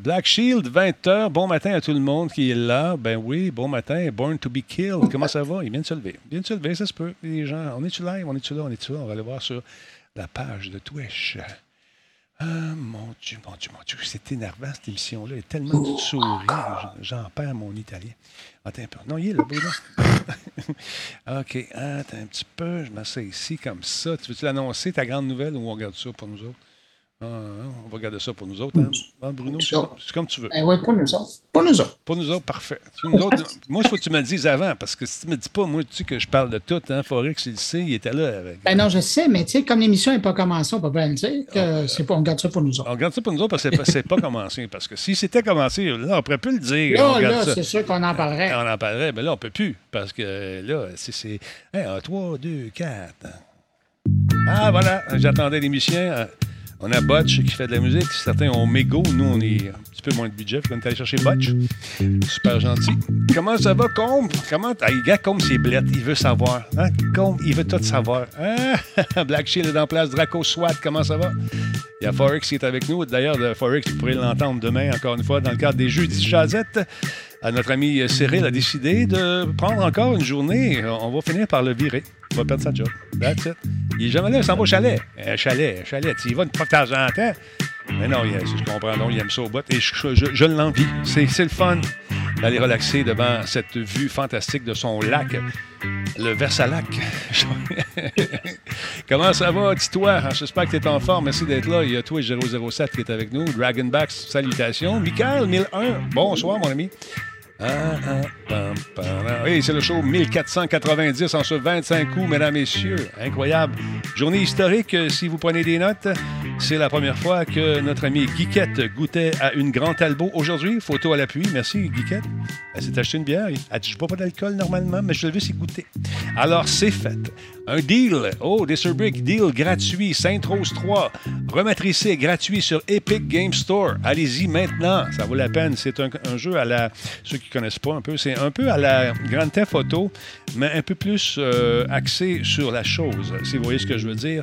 Black Shield, 20h. Bon matin à tout le monde qui est là. Ben oui, bon matin. Born to be killed. Comment ça va? Il vient de se lever. Il vient de se lever, ça se peut. Les gens, on est-tu live? On est-tu là? On est-tu là? On va aller voir sur la page de Twitch. Ah, mon Dieu, mon Dieu, mon Dieu. C'est énervant, cette émission-là. Il y a tellement de sourires. J'en perds mon italien. Attends un peu. Non, il est là, Bruno. OK. Attends un petit peu. Je m'assieds ici comme ça. Tu veux-tu l'annoncer, ta grande nouvelle, ou on regarde ça pour nous autres? Ah, on va garder ça pour nous autres, hein? hein Bruno? C'est comme tu veux. Eh oui, pour nous autres. Pour nous autres. Pour nous autres, parfait. Nous autres, moi, il faut que tu me le dises avant, parce que si tu ne me dis pas, moi, tu sais que je parle de tout, hein? Forex, il le sait, il était là avec. Ben non, je sais, mais tu sais, comme l'émission n'est pas commencée, on peut pas le dire que c'est pas, on garde ça pour nous autres. On garde ça pour nous autres parce que c'est pas, pas commencé. Parce que si c'était commencé, là, on pourrait plus le dire. Là, là, c'est sûr qu'on en parlerait. On en parlerait, mais là, on peut plus. Parce que là, c'est. Hey, 1, 3, 2, 4. Ah, voilà, j'attendais l'émission. On a Butch qui fait de la musique. Certains ont Mego. Nous, on est un petit peu moins de budget. On est allé chercher Butch. Super gentil. Comment ça va, Combe? Comment. Ah, gars, Combe, c'est blette. Il veut savoir. Hein? Combe, il veut tout savoir. Ah! Black Shield est en place. Draco SWAT, comment ça va? Il y a Forex qui est avec nous. D'ailleurs, Forex, vous pourrez l'entendre demain, encore une fois, dans le cadre des Jeux Chazette. Euh, notre ami Cyril a décidé de prendre encore une journée. On va finir par le virer. Il va perdre sa job. That's it. Il est jamais là, il s'en va au chalet. Un chalet, un chalet. Tu y une fois de en temps. Mais non, il, je comprends, non, il aime ça au bout. Et je, l'envie. C'est, le fun d'aller relaxer devant cette vue fantastique de son lac, le Versalac. Comment ça va, dis-toi? J'espère que tu es en forme. Merci d'être là. Il y a toi et 007 qui est avec nous. Dragonbacks, salutations. Michael, 1001, bonsoir, mon ami. Oui, c'est le show 1490 en ce 25 coups, mesdames, messieurs. Incroyable. Journée historique, euh, si vous prenez des notes. C'est la première fois que notre ami Guiquette goûtait à une Grande Talbot aujourd'hui. Photo à l'appui. Merci, Guiquette. Elle s'est acheté une bière. Elle dit, je bois pas d'alcool normalement, mais je l'ai vu, c'est goûter. Alors, c'est fait. Un deal. Oh, des deal gratuit. Sainte-Rose 3. Rematricé gratuit sur Epic Game Store. Allez-y maintenant. Ça vaut la peine. C'est un, jeu à la. Ceux qui connaissent pas un peu, c'est un peu à la Grand Theft Auto, mais un peu plus euh, axé sur la chose, si vous voyez ce que je veux dire.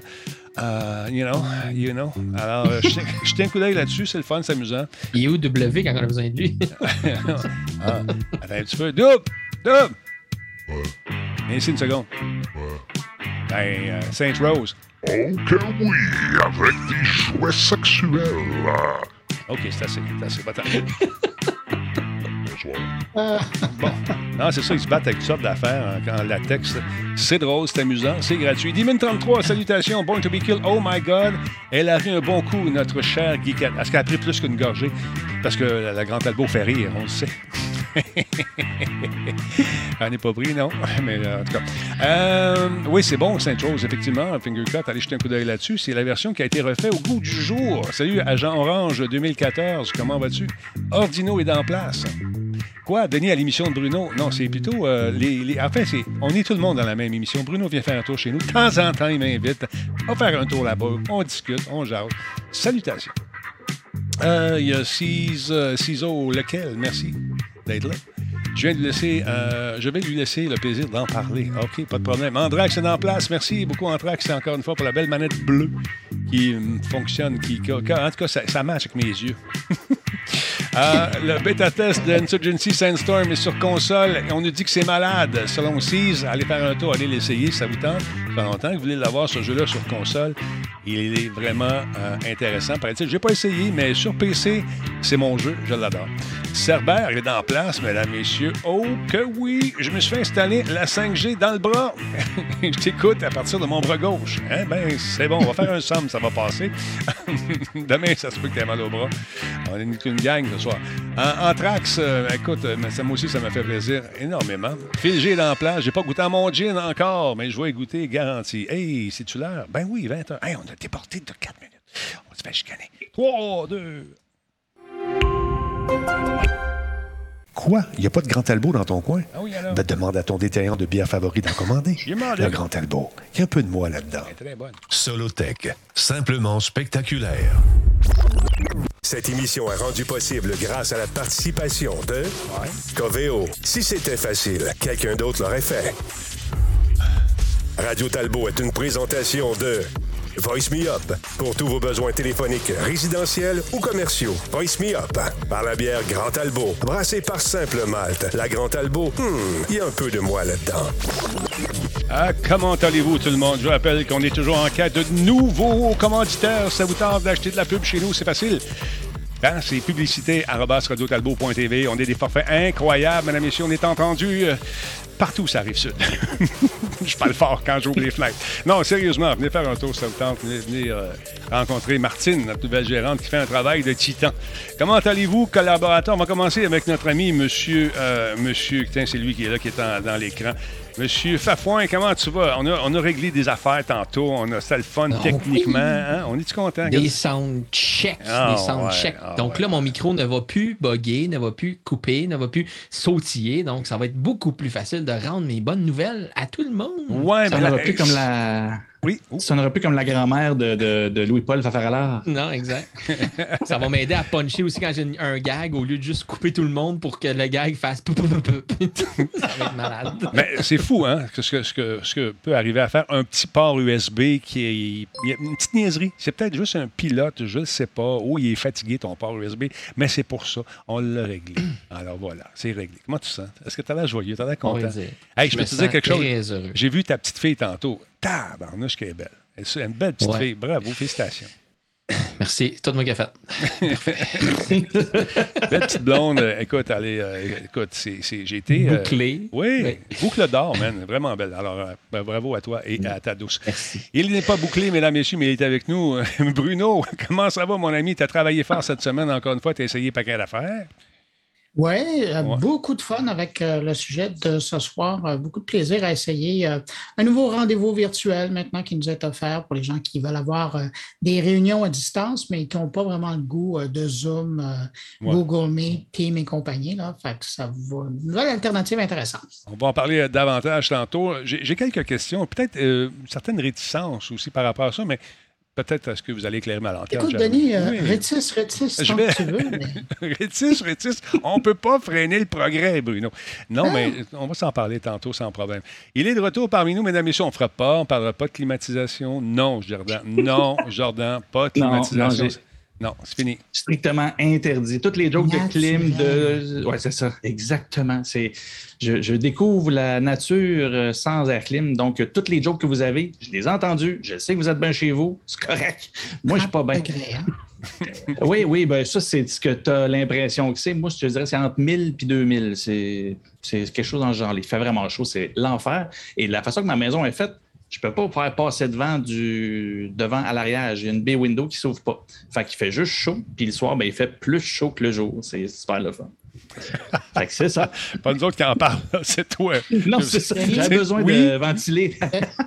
Uh, you know, you know. Alors, euh, je tiens un coup d'œil là-dessus, c'est le fun, c'est amusant. Il est où W quand on a besoin de lui? ah, attends un petit peu. Double! Double! Ouais. Ici une seconde. Ouais. Ben, euh, Saint Rose. Oh que oui, avec des jouets sexuels. OK, c'est assez, c'est assez. Bonsoir. bon. Non, c'est ça, ils se battent avec toutes sortes d'affaires en, latex. C'est drôle, c'est amusant, c'est gratuit. Demon 33, salutations, Born to be killed, oh my God. Elle a pris un bon coup, notre chère geekette. Est-ce qu'elle a pris plus qu'une gorgée? Parce que la, la Grande Albo fait rire, on le sait. Elle n'est pas pris, non. Mais euh, en tout cas. Euh, oui, c'est bon, Saint Rose, effectivement. Fingercut, allez jeter un coup d'œil là-dessus. C'est la version qui a été refaite au goût du jour. Salut, Agent Orange 2014. Comment vas-tu? Ordino est en place. Quoi, Denis, à l'émission de Bruno? Non, c'est plutôt. Euh, les, En fait, c'est, on est tout le monde dans la même émission. Bruno vient faire un tour chez nous. De temps en temps, il m'invite. On va faire un tour là-bas. On discute, on jase. Salutations. Il y a Ciso, lequel? Merci d'être là. Je viens de laisser, euh, je vais lui laisser le plaisir d'en parler. OK, pas de problème. Andrax est en place. Merci beaucoup, Andrax, encore une fois, pour la belle manette bleue qui fonctionne, qui, en tout cas, ça, ça marche avec mes yeux. Euh, le bêta-test d'Insurgency Sandstorm est sur console. On nous dit que c'est malade. Selon Seas, allez faire un tour, allez l'essayer ça vous tente? Ça fait longtemps que vous voulez l'avoir, ce jeu-là, sur console. Il est vraiment euh, intéressant. Je n'ai pas essayé, mais sur PC, c'est mon jeu. Je l'adore. Cerber est en place, mesdames, messieurs. Oh que oui! Je me suis fait installer la 5G dans le bras. je t'écoute à partir de mon bras gauche. Hein? Ben, c'est bon, on va faire un somme, ça va passer. Demain, ça se peut que tu mal au bras. On est une gang ce. En, Trax, euh, écoute, euh, ça, moi aussi, ça m'a fait plaisir énormément. Phil G dans la place. J'ai pas goûté à mon gin encore, mais je vais goûter garanti. Hey, c'est-tu l'heure? Ben oui, 20 h Hey, on a déporté de 4 minutes. On se fait chicaner. 3, 2, Quoi? Il n'y a pas de Grand Talbot dans ton coin? Ah oui, ben, demande à ton détaillant de bière favori d'en commander. Le Grand Talbot. Il y a un peu de moi là-dedans. Très bonne. Solotech. Simplement spectaculaire. Cette émission est rendue possible grâce à la participation de Coveo. Si c'était facile, quelqu'un d'autre l'aurait fait. Radio Talbot est une présentation de Voice Me Up. Pour tous vos besoins téléphoniques, résidentiels ou commerciaux. Voice Me Up. Par la bière Grand Albo. Brassée par Simple Malte. La Grand Albo, hmm, il y a un peu de moi là-dedans. Ah, comment allez-vous tout le monde? Je rappelle qu'on est toujours en quête de nouveaux commanditaires. Ça vous tente d'acheter de la pub chez nous, c'est facile. C'est publicité radiotalbo.tv. On est des forfaits incroyables, mesdames et messieurs. On est entendu euh, partout, ça arrive sud. Je parle fort quand j'ouvre les fenêtres. Non, sérieusement, venez faire un tour, ça vous tente. Venez, venez, euh, rencontrer Martine, notre nouvelle gérante, qui fait un travail de titan. Comment allez-vous, collaborateurs? On va commencer avec notre ami, monsieur, euh, monsieur, c'est lui qui est là, qui est dans l'écran. Monsieur Fafouin, comment tu vas? On a, on a réglé des affaires tantôt. On a ça le fun Oh, techniquement. oui. hein? On est-tu content? Des sound checks. Ah, des sound ouais, checks. ah, donc ouais. là, mon micro ne va plus bugger, ne va plus couper, ne va plus sautiller. Donc, ça va être beaucoup plus facile de rendre mes bonnes nouvelles à tout le monde. Ouais, Ça mais n'aura la- plus comme la. Oui. Oh. Ça n'aura plus comme la grand-mère de, de, de Louis-Paul Fafaralard. Non, exact. ça va m'aider à puncher aussi quand j'ai un gag au lieu de juste couper tout le monde pour que le gag fasse. pou, pou, pou, pou, pou. ça va être malade. Mais c'est fou, hein, ce que, ce, que, ce que peut arriver à faire un petit port USB qui est. il y a une petite niaiserie. C'est peut-être juste un pilote, je ne sais pas, ou il est fatigué ton port USB, mais c'est pour ça. On l'a réglé. Alors voilà, c'est réglé. Comment tu sens? Est-ce que tu as l'air joyeux? Tu as l'air content? Hey, je, Je peux me te dire quelque chose? J'ai vu ta petite fille tantôt. Tabarnouche qu'elle est belle. Elle est une belle petite Ouais. fille. Bravo, félicitations. Merci. C'est tout moi qui a fait. Belle petite blonde. Euh, écoute, allez, euh, écoute, c'est, c'est- j'ai été. euh, Bouclé. oui, Oui. boucle d'or, man. Vraiment belle. Alors, ben, bravo à toi et à ta douce. Merci. Il n'est pas bouclé, mesdames, messieurs, mais il est avec nous. Bruno, comment ça va, mon ami? Tu as travaillé fort cette semaine, encore une fois. Tu as essayé paquet d'affaires. Oui, Ouais. beaucoup de fun avec euh, le sujet de ce soir. Euh, beaucoup de plaisir à essayer euh, un nouveau rendez-vous virtuel maintenant qui nous est offert pour les gens qui veulent avoir euh, des réunions à distance, mais qui n'ont pas vraiment le goût euh, de Zoom, euh, Ouais. Google Meet, Team et compagnie. Là. Fait que ça va. Une nouvelle alternative intéressante. On va en parler euh, davantage tantôt. J'ai, quelques questions, peut-être euh, une certaine réticence aussi par rapport à ça, mais peut-être est-ce que vous allez éclairer ma lanterne? Écoute. Denis, euh, Oui. rétisse, tant vais- que tu veux. mais- rétisse, rétisse. On ne peut pas freiner le progrès, Bruno. Non, Ah. mais on va s'en parler tantôt sans problème. Il est de retour parmi nous, mesdames et messieurs. On ne fera pas, on ne parlera pas de climatisation. Non, Jordan. Non, Jordan, pas de Non, non, climatisation. Non, c'est fini. Strictement interdit. Toutes les jokes de clim, de. Ouais, c'est ça. Exactement. C'est. Je, je découvre la nature euh, sans air clim. Donc, toutes les jokes que vous avez, je les ai entendues. Je sais que vous êtes bien chez vous. C'est correct. Moi, je suis pas bien. Oui, oui, ben ça, c'est ce que tu as l'impression que c'est. Moi, je te dirais, c'est entre 1000 et 2000. C'est c'est quelque chose dans ce genre. Il fait vraiment chaud, c'est l'enfer. Et la façon que ma maison est faite, je peux pas faire passer devant du devant à l'arrière. J'ai une baie window qui s'ouvre pas. Fait qu'il fait juste chaud. Puis le soir, ben, il fait plus chaud que le jour. C'est super le fun. Fait que c'est ça. Pas nous autres qui en parlent, c'est toi. Non, c'est ça. J'ai C'est- besoin oui. de ventiler.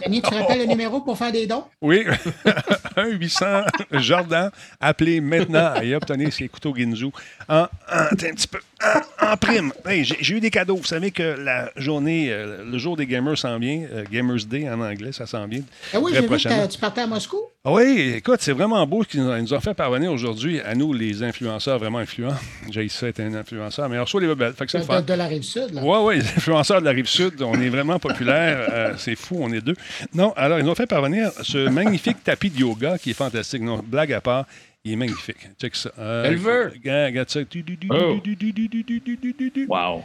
Denis, tu rappelles le numéro pour faire des dons? Oui, 1-800 Jordan, appelez maintenant et obtenez ces couteaux Ginzu en, un petit peu, en, en prime. Hey, j'ai, j'ai eu des cadeaux. Vous savez que la journée, euh, le jour des gamers s'en vient, euh, Gamers Day en anglais, ça s'en vient. Ah oui, j'ai vu que tu partais à Moscou? Ah Oui, écoute, c'est vraiment beau ce qu'ils nous, ils nous ont fait parvenir aujourd'hui à nous, les influenceurs vraiment influents. J'ai ça être un influenceur, mais meilleur show, les Bobettes. Fait que de, de, de, la rive sud. Oui, oui, les influenceurs de la rive sud. On est vraiment populaires. Euh, c'est fou, on est deux. Non, alors, ils nous ont fait parvenir ce magnifique tapis de yoga qui est fantastique. Non, blague à part. Il est magnifique. Check ça. Euh, Elle veut. Ça. Wow.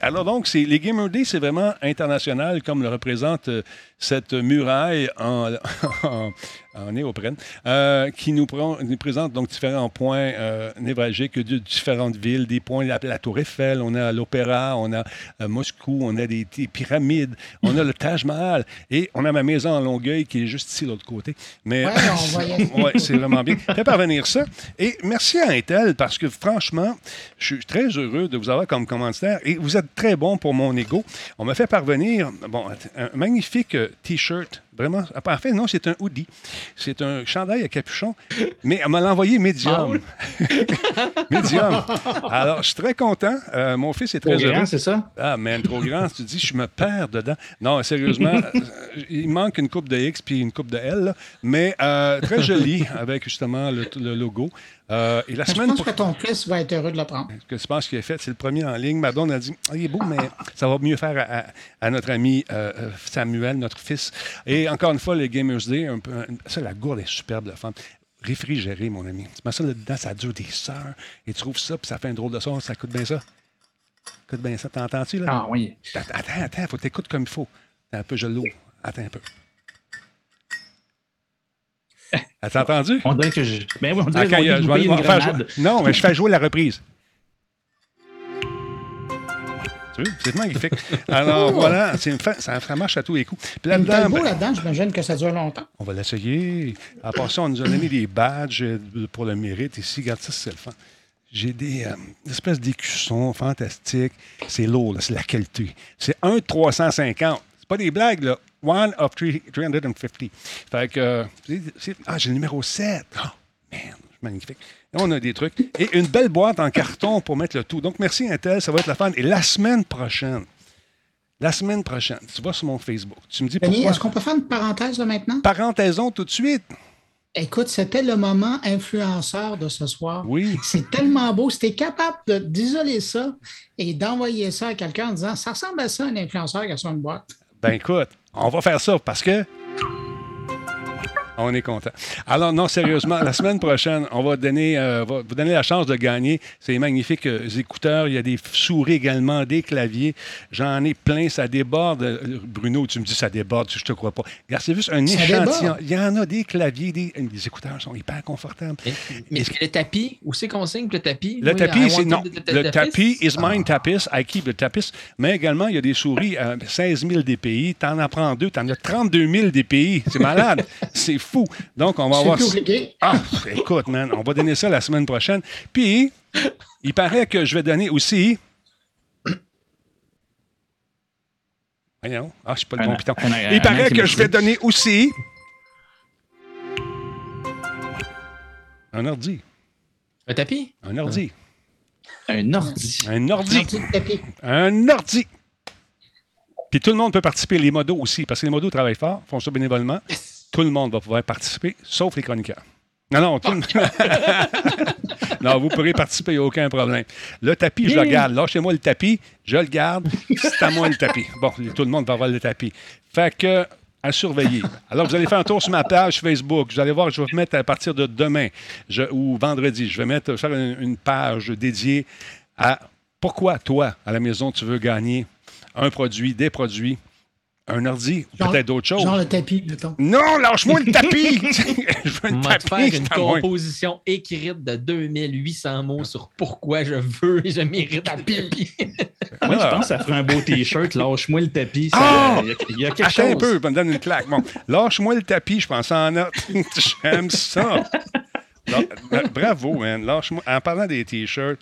Alors donc, les Gamer Day, c'est vraiment international, comme le représente euh, cette muraille en, en, en néoprène, euh, qui nous, prend- nous présente donc différents points euh, névralgiques de différentes villes, des points, la, la Tour Eiffel, on a l'Opéra, on a Moscou, on a des, des pyramides, on a le Taj Mahal, et on a ma maison en Longueuil qui est juste ici, de l'autre côté. Mais Ouais. Ouais, c'est vraiment bien. Fais parvenir ça. Et merci à Intel parce que franchement, je suis très heureux de vous avoir comme commanditaire et vous êtes très bon pour mon ego. On m'a fait parvenir bon, un magnifique euh, T-shirt. Vraiment. En fait, non, c'est un hoodie. C'est un chandail à capuchon, mais elle m'a l'envoyé médium. médium. Alors, je suis très content. Euh, mon fils est très Trop grand, heureux. c'est ça? Ah, man, trop grand. Tu dis, je me perds dedans. Non, sérieusement, il manque une coupe de X puis une coupe de L, là. mais euh, très joli avec justement le, le logo. Euh, et la Je semaine pense pour- que ton fils va être heureux de le prendre? que je pense qu'il a fait, c'est le premier en ligne. Madonna a dit Ah, il est beau, mais ça va mieux faire à, à- à notre ami euh, euh, Samuel, notre fils. Et encore une fois le Gamers Day. Un peu, ça, la gourde est superbe, la femme. Réfrigéré, mon ami. Tu mets ça là-dedans, ça dure des heures. Et tu trouves ça, puis ça fait un drôle de son. Ça coûte bien ça. Ça coûte bien ça. T'entends-tu, là? Ah oui. Attends, attends. Faut t'écouter comme il faut. Attends un peu, je l'ouvre. Attends un peu. As-tu entendu? On dirait que je. Ben oui, on dirait Ah, quand il y a- que je vais une faire jouer- grenade. Non, mais je fais jouer la reprise. Tu vois, C'est magnifique. Alors voilà, c'est une fa- ça, ça marche à tous les coups. Puis Le là-dedans, beau ben, là-dedans, j'imagine que ça dure longtemps. on va l'essayer. À part ça, on nous a donné des badges euh, pour le mérite ici. Regarde ça, c'est le fun. J'ai des euh, espèces d'écussons fantastiques. C'est lourd, là, c'est la qualité. C'est 1 de 350. C'est pas des blagues, là. One of three- 350. Fait que. ah, j'ai le numéro 7. Oh, man, c'est magnifique. Et on a des trucs. Et une belle boîte en carton pour mettre le tout. Donc, merci Intel, ça va être la fin. Et la semaine prochaine, la semaine prochaine, tu vas sur mon Facebook. Tu me dis pourquoi? est-ce qu'on peut faire une parenthèse là maintenant? Parenthèson tout de suite. Écoute, c'était le moment influenceur de ce soir. Oui. C'est tellement beau. Si tu es capable de- d'isoler ça et d'envoyer ça à quelqu'un en disant ça ressemble à ça, un influenceur qui a sur une boîte. Ben écoute, on va faire ça parce que. On est content. Alors, non, sérieusement, la semaine prochaine, on va donner, euh, va vous donner la chance de gagner ces magnifiques euh, écouteurs. Il y a des souris également, des claviers. J'en ai plein, ça déborde. Euh, Bruno, tu me dis ça déborde, je te crois pas. Regarde, c'est juste un Ça échantillon. déborde. Il y en a des claviers, des, les écouteurs sont hyper confortables. Mais, mais est-ce que le tapis, où c'est qu'on signe que le tapis? Le Oui, tapis, c'est non. Le tapis is Ah. mine tapis. I keep the tapis. Mais également, il y a des souris à 16 000 DPI. Tu en apprends deux. Tu en as 32 000 DPI. C'est malade. c'est fou. Donc, on va avoir. Ah, écoute, man, on va donner ça la semaine prochaine. Puis, il paraît que je vais donner aussi. Voyons. Ah, je suis pas le bon piton. Il paraît que je vais donner aussi. Un ordi. Un tapis? Un ordi. Un ordi. Un ordi. Un ordi. Puis tout le monde peut participer, les modos aussi, parce que les modos travaillent fort, font ça bénévolement. Tout le monde va pouvoir participer, sauf les chroniqueurs. Non, non, tout le Non, vous pourrez participer, il n'y a aucun problème. Le tapis, je le garde. Lâchez-moi le tapis, je le garde. C'est à moi le tapis. Bon, tout le monde va avoir le tapis. Fait que, à surveiller. Alors, vous allez faire un tour sur ma page Facebook. Vous allez voir, je vais vous mettre à partir de demain je- ou vendredi, je vais mettre faire une, une page dédiée à pourquoi toi, à la maison, tu veux gagner un produit, des produits, un ordi, Genre- peut-être d'autres choses. Genre le tapis, mettons. Non, lâche-moi le tapis! je veux te tapis, faire une composition écrite de 2800 mots sur pourquoi je veux et je mérite un tapis. Moi, je pense que ça ferait un beau T-shirt. Lâche-moi le tapis. ça- Ah! Il y a- il y, a quelque Attends chose. un peu, me donne une claque. Bon, lâche-moi le tapis, je pense en note. J'aime ça. Bravo, man. Lâche-moi. En parlant des t-shirts,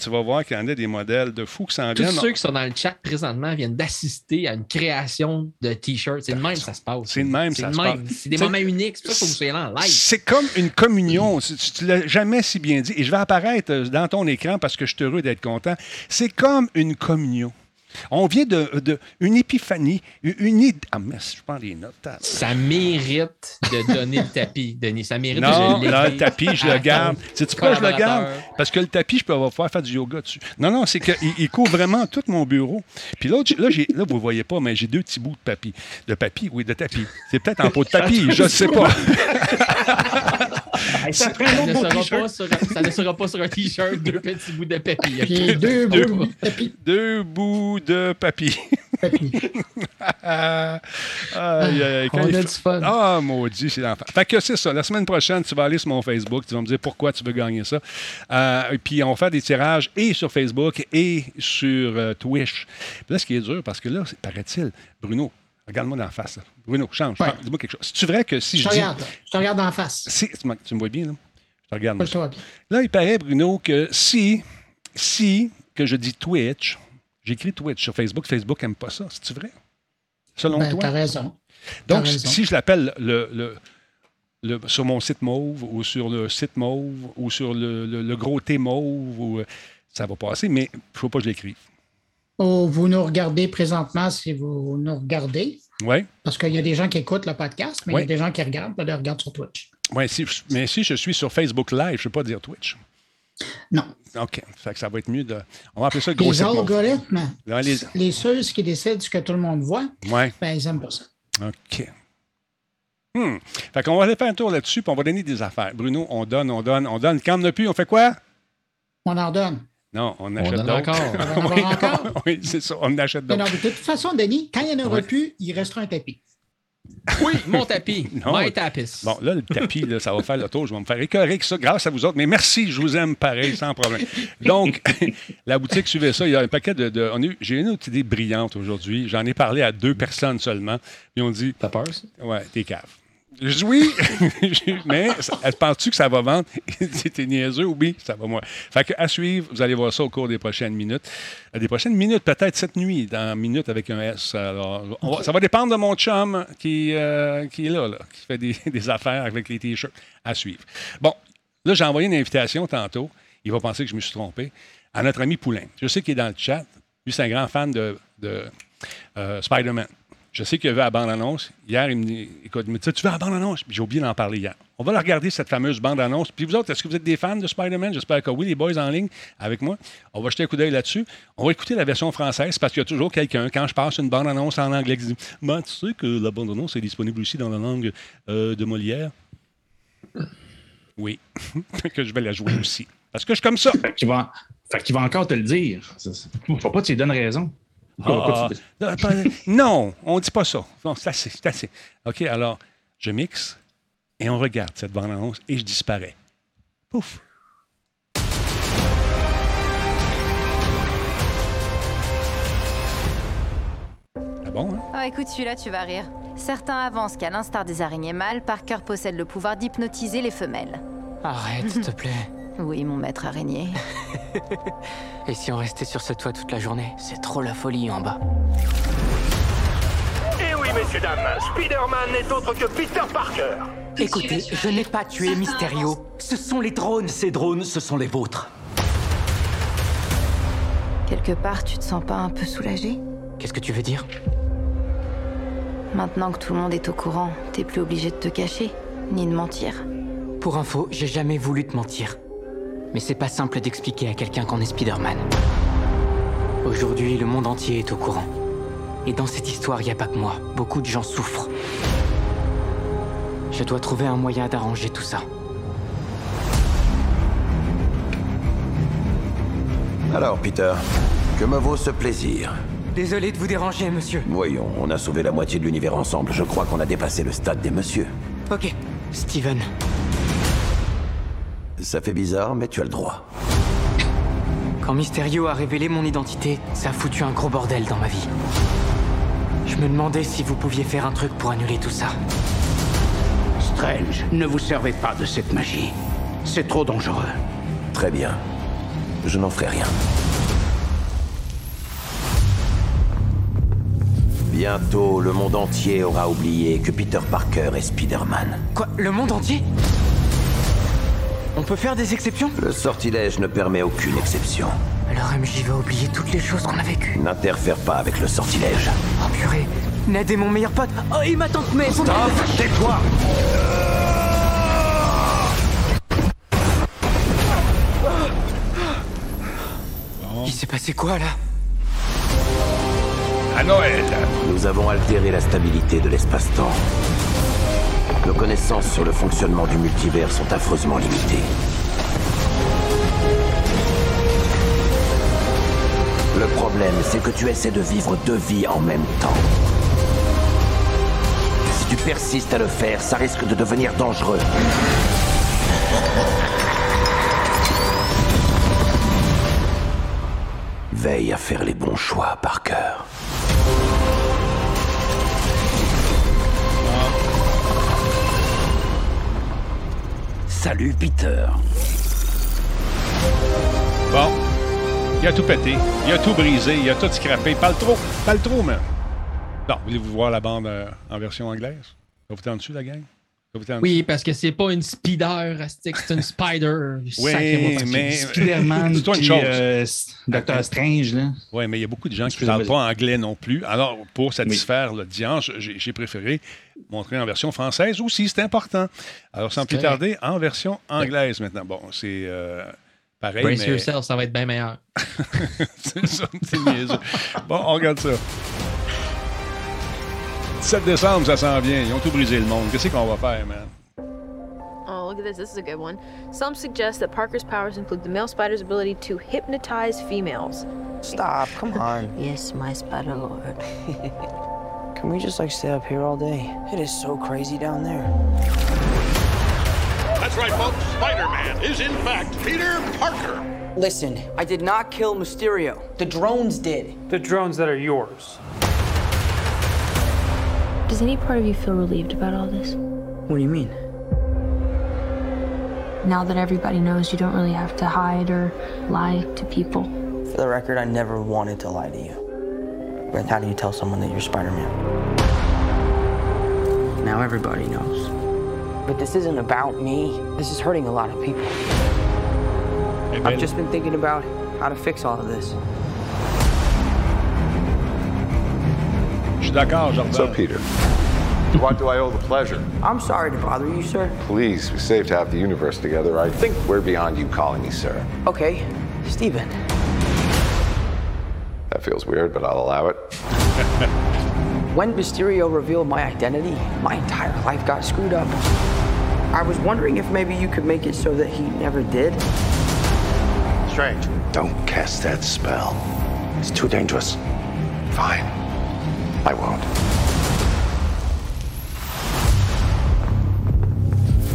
tu vas voir qu'il y en a des modèles de fous qui s'en Tous viennent. ceux qui sont dans le chat présentement viennent d'assister à une création de t-shirts. C'est de même ça se passe. C'est de même ça se passe. C'est des moments uniques. C'est ça faut que vous soyez là en live. C'est comme une communion. Tu, tu- tu l'as jamais si bien dit. Et je vais apparaître euh, dans ton écran parce que je suis heureux d'être content. C'est comme une communion. On vient de, de- une épiphanie, une idée. Ah, mais je prends des notes. Ça mérite de donner le tapis, Denis. Ça mérite Non, de le là, léguer le tapis, je le garde. C'est pourquoi je le garde? Parce que le tapis, je peux avoir- pouvoir faire du yoga dessus. Non, non, c'est qu'il il couvre vraiment tout mon bureau. Puis l'autre, là, j'ai- là, vous ne voyez pas, mais j'ai deux petits bouts de papier. De papier, oui, de tapis. C'est peut-être en pot de tapis, je ne sais pas. Ça ne, sera pas sur, ça ne sera pas sur un t-shirt, deux petits bouts de papier. Puis deux Deux bouts de tapis. Deux bouts de tapis. Aïe, aïe, aïe, quand On il a du fun. Ah, maudit, c'est l'enfer. Fait que c'est ça. La semaine prochaine, tu vas aller sur mon Facebook, tu vas me dire pourquoi tu veux gagner ça. Euh, et puis, on va faire des tirages et sur Facebook et sur euh, Twitch. Puis là, ce qui est dur, parce que là, paraît-il, Bruno, regarde-moi dans la face. là. Bruno, change, Ouais. change, dis-moi quelque chose. C'est vrai que si Je je, te dis... regarde. Je te regarde en face. Si, tu me- vois bien, là? Je te regarde. Choix, bien. Là, il paraît, Bruno, que si, si, que je dis Twitch, j'écris Twitch sur Facebook, Facebook n'aime pas ça. C'est-tu vrai? Selon Ben, toi? t'as raison. Donc, raison. si je l'appelle le, le- le- sur mon site Mauve ou sur le site Mauve ou sur le, gros T Mauve, ou, euh, ça va passer, mais il ne faut pas que je l'écrive. Oh, vous nous regardez présentement si vous nous regardez. Oui, Parce qu'il y a des gens qui écoutent le podcast, mais il Oui. y a des gens qui regardent, ils le regardent sur Twitch. ouais, si, mais si je suis sur Facebook Live, je ne peux pas dire Twitch. Non. OK. Fait que ça va être mieux de. On va appeler ça le gros Les algorithmes, les- les ceux qui décident ce que tout le monde voit, Ouais. ben, ils n'aiment pas ça. OK. Hmm. Fait qu'on va aller faire un tour là-dessus, puis on va donner des affaires. Bruno, on donne, on donne, on donne. Quand on n'a plus, on fait quoi? On en donne. Non, on On achète donne d'autres. encore. On en oui, encore? oui, c'est ça, on achète d'autres. de toute façon, Denis, quand il n'y en aura Ouais. plus, il restera un tapis. Oui, mon tapis. Non. My tapis. Bon, là, le tapis, là, ça va faire le tour. Je vais me faire écœurer avec ça grâce à vous autres. Mais merci, je vous aime pareil, sans problème. Donc, la boutique, suivez ça. Il y a un paquet de. de- on a eu- J'ai une autre idée brillante aujourd'hui. J'en ai parlé à deux personnes seulement. Ils ont dit T'as peur, ça? Ouais, t'es cave. Oui, mais penses-tu que ça va vendre? C'était niaiseux, oui, ça va moi. Fait que à suivre, vous allez voir ça au cours des prochaines minutes. Euh, Des prochaines minutes, peut-être cette nuit, dans minutes avec un S. Alors, ça va dépendre de mon chum qui, euh, qui est là, qui fait des, affaires avec les t-shirts. À suivre. Bon, là, j'ai envoyé une invitation tantôt. Il va penser que je me suis trompé. À notre ami Poulain. Je sais qu'il est dans le chat. Lui, c'est un grand fan de, de euh, Spider-Man. Je sais qu'il a vu la bande-annonce. Hier, il me dit Écoute, dit Tu veux la bande-annonce? J'ai oublié d'en parler hier. On va la regarder, cette fameuse bande-annonce. Puis vous autres, est-ce que vous êtes des fans de Spider-Man? J'espère que oui, les boys en ligne avec moi. On va jeter un coup d'œil là-dessus. On va écouter la version française parce qu'il y a toujours quelqu'un, quand je passe une bande-annonce en anglais, qui dit Tu sais que la bande-annonce est disponible aussi dans la langue euh, de Molière? Oui. que je vais la jouer aussi. Parce que je suis comme ça. Fait qu'il va, encore te le dire. Faut pas que tu lui donnes raison. Ah, ah, non, on ne dit pas ça. Non, c'est assez, c'est assez. OK, alors, je mixe et on regarde cette bande-annonce et je disparais. Pouf. Ah bon, hein? Ah, écoute, celui-là, tu vas rire. Certains avancent qu'à l'instar des araignées mâles, Parker possède le pouvoir d'hypnotiser les femelles. Arrête, s'il te plaît. Oui, mon maître araignée? Et si on restait sur ce toit toute la journée? C'est trop la folie en bas. Et oui, messieurs, dames, Spider-Man n'est autre que Peter Parker. Écoutez, je n'ai pas tué Mysterio. Ce sont les drones. Ces drones, ce sont les vôtres. Quelque part, tu te sens pas un peu soulagé? Qu'est-ce que tu veux dire? Maintenant que tout le monde est au courant, t'es plus obligé de te cacher, ni de mentir. Pour info, j'ai jamais voulu te mentir. Mais c'est pas simple d'expliquer à quelqu'un qu'on est Spider-Man. Aujourd'hui, le monde entier est au courant. Et dans cette histoire, il n'y a pas que moi. Beaucoup de gens souffrent. Je dois trouver un moyen d'arranger tout ça. Alors, Peter, que me vaut ce plaisir? Désolé de vous déranger, monsieur. Voyons, on a sauvé la moitié de l'univers ensemble. Je crois qu'on a dépassé le stade des messieurs. Ok, Steven. Ça fait bizarre, mais tu as le droit. Quand Mysterio a révélé mon identité, ça a foutu un gros bordel dans ma vie. Je me demandais si vous pouviez faire un truc pour annuler tout ça. Strange, ne vous servez pas de cette magie. C'est trop dangereux. Très bien. Je n'en ferai rien. Bientôt, le monde entier aura oublié que Peter Parker est Spider-Man. Quoi Le monde entier? On peut faire des exceptions? Le sortilège ne permet aucune exception. Alors MJ va oublier toutes les choses qu'on a vécues. N'interfère pas avec le sortilège. Oh purée, Ned est mon meilleur pote. Oh, et ma tante May. Stop, tais-toi Il s'est passé quoi là? À Noël. Nous avons altéré la stabilité de l'espace-temps. Nos connaissances sur le fonctionnement du multivers sont affreusement limitées. Le problème, c'est que tu essaies de vivre deux vies en même temps. Si tu persistes à le faire, ça risque de devenir dangereux. Veille à faire les bons choix, Parker. Salut, Peter. Bon. Il a tout pété. Il a tout brisé. Il a tout scrappé. Parle trop. Parle trop, man. Bon, voulez-vous voir la bande euh, en version anglaise? Ça vous tente dessus, la gang? Oui, parce que c'est pas une speeder, c'est une spider. Oui, mais- Spider-Man, C'est toi une chose. euh, Doctor Strange, là. Oui, mais il y a beaucoup de gens qui ne parlent pas anglais non plus. Alors, pour satisfaire l'audience, j'ai j'ai préféré montrer en version française aussi. C'est important. Alors, sans C'est plus tarder, en version anglaise maintenant. Bon, c'est euh, pareil, Brace mais... yourself, ça va être bien meilleur. c'est ça, c'est. Bon, on regarde ça. 17 décembre, ça s'en vient. Ils ont tout brisé le monde. Qu'est-ce qu'on va faire, man? Oh, look at this. This is a good one. Some suggest that Parker's powers include the male spider's ability to hypnotize females. Stop, come on. Yes, my spider lord. Can we just like stay up here all day? It is so crazy down there. That's right, folks. Spider-Man is in fact Peter Parker. Listen, I did not kill Mysterio. The drones did. The drones that are yours. Does any part of you feel relieved about all this? What do you mean? Now that everybody knows you don't really have to hide or lie to people. For the record, I never wanted to lie to you. But how do you tell someone that you're Spider-Man? Now everybody knows. But this isn't about me. This is hurting a lot of people. I've just been thinking about how to fix all of this. Suis d'accord, Jordan. So, Peter, to what do I owe the pleasure? I'm sorry to bother you, sir. Please, we saved half the universe together. I think we're beyond you calling me sir. Okay, Steven. That feels weird, but I'll allow it. When Mysterio revealed my identity, my entire life got screwed up. I was wondering if maybe you could make it so that he never did. Strange. Don't cast that spell. It's too dangerous. Fine. I won't.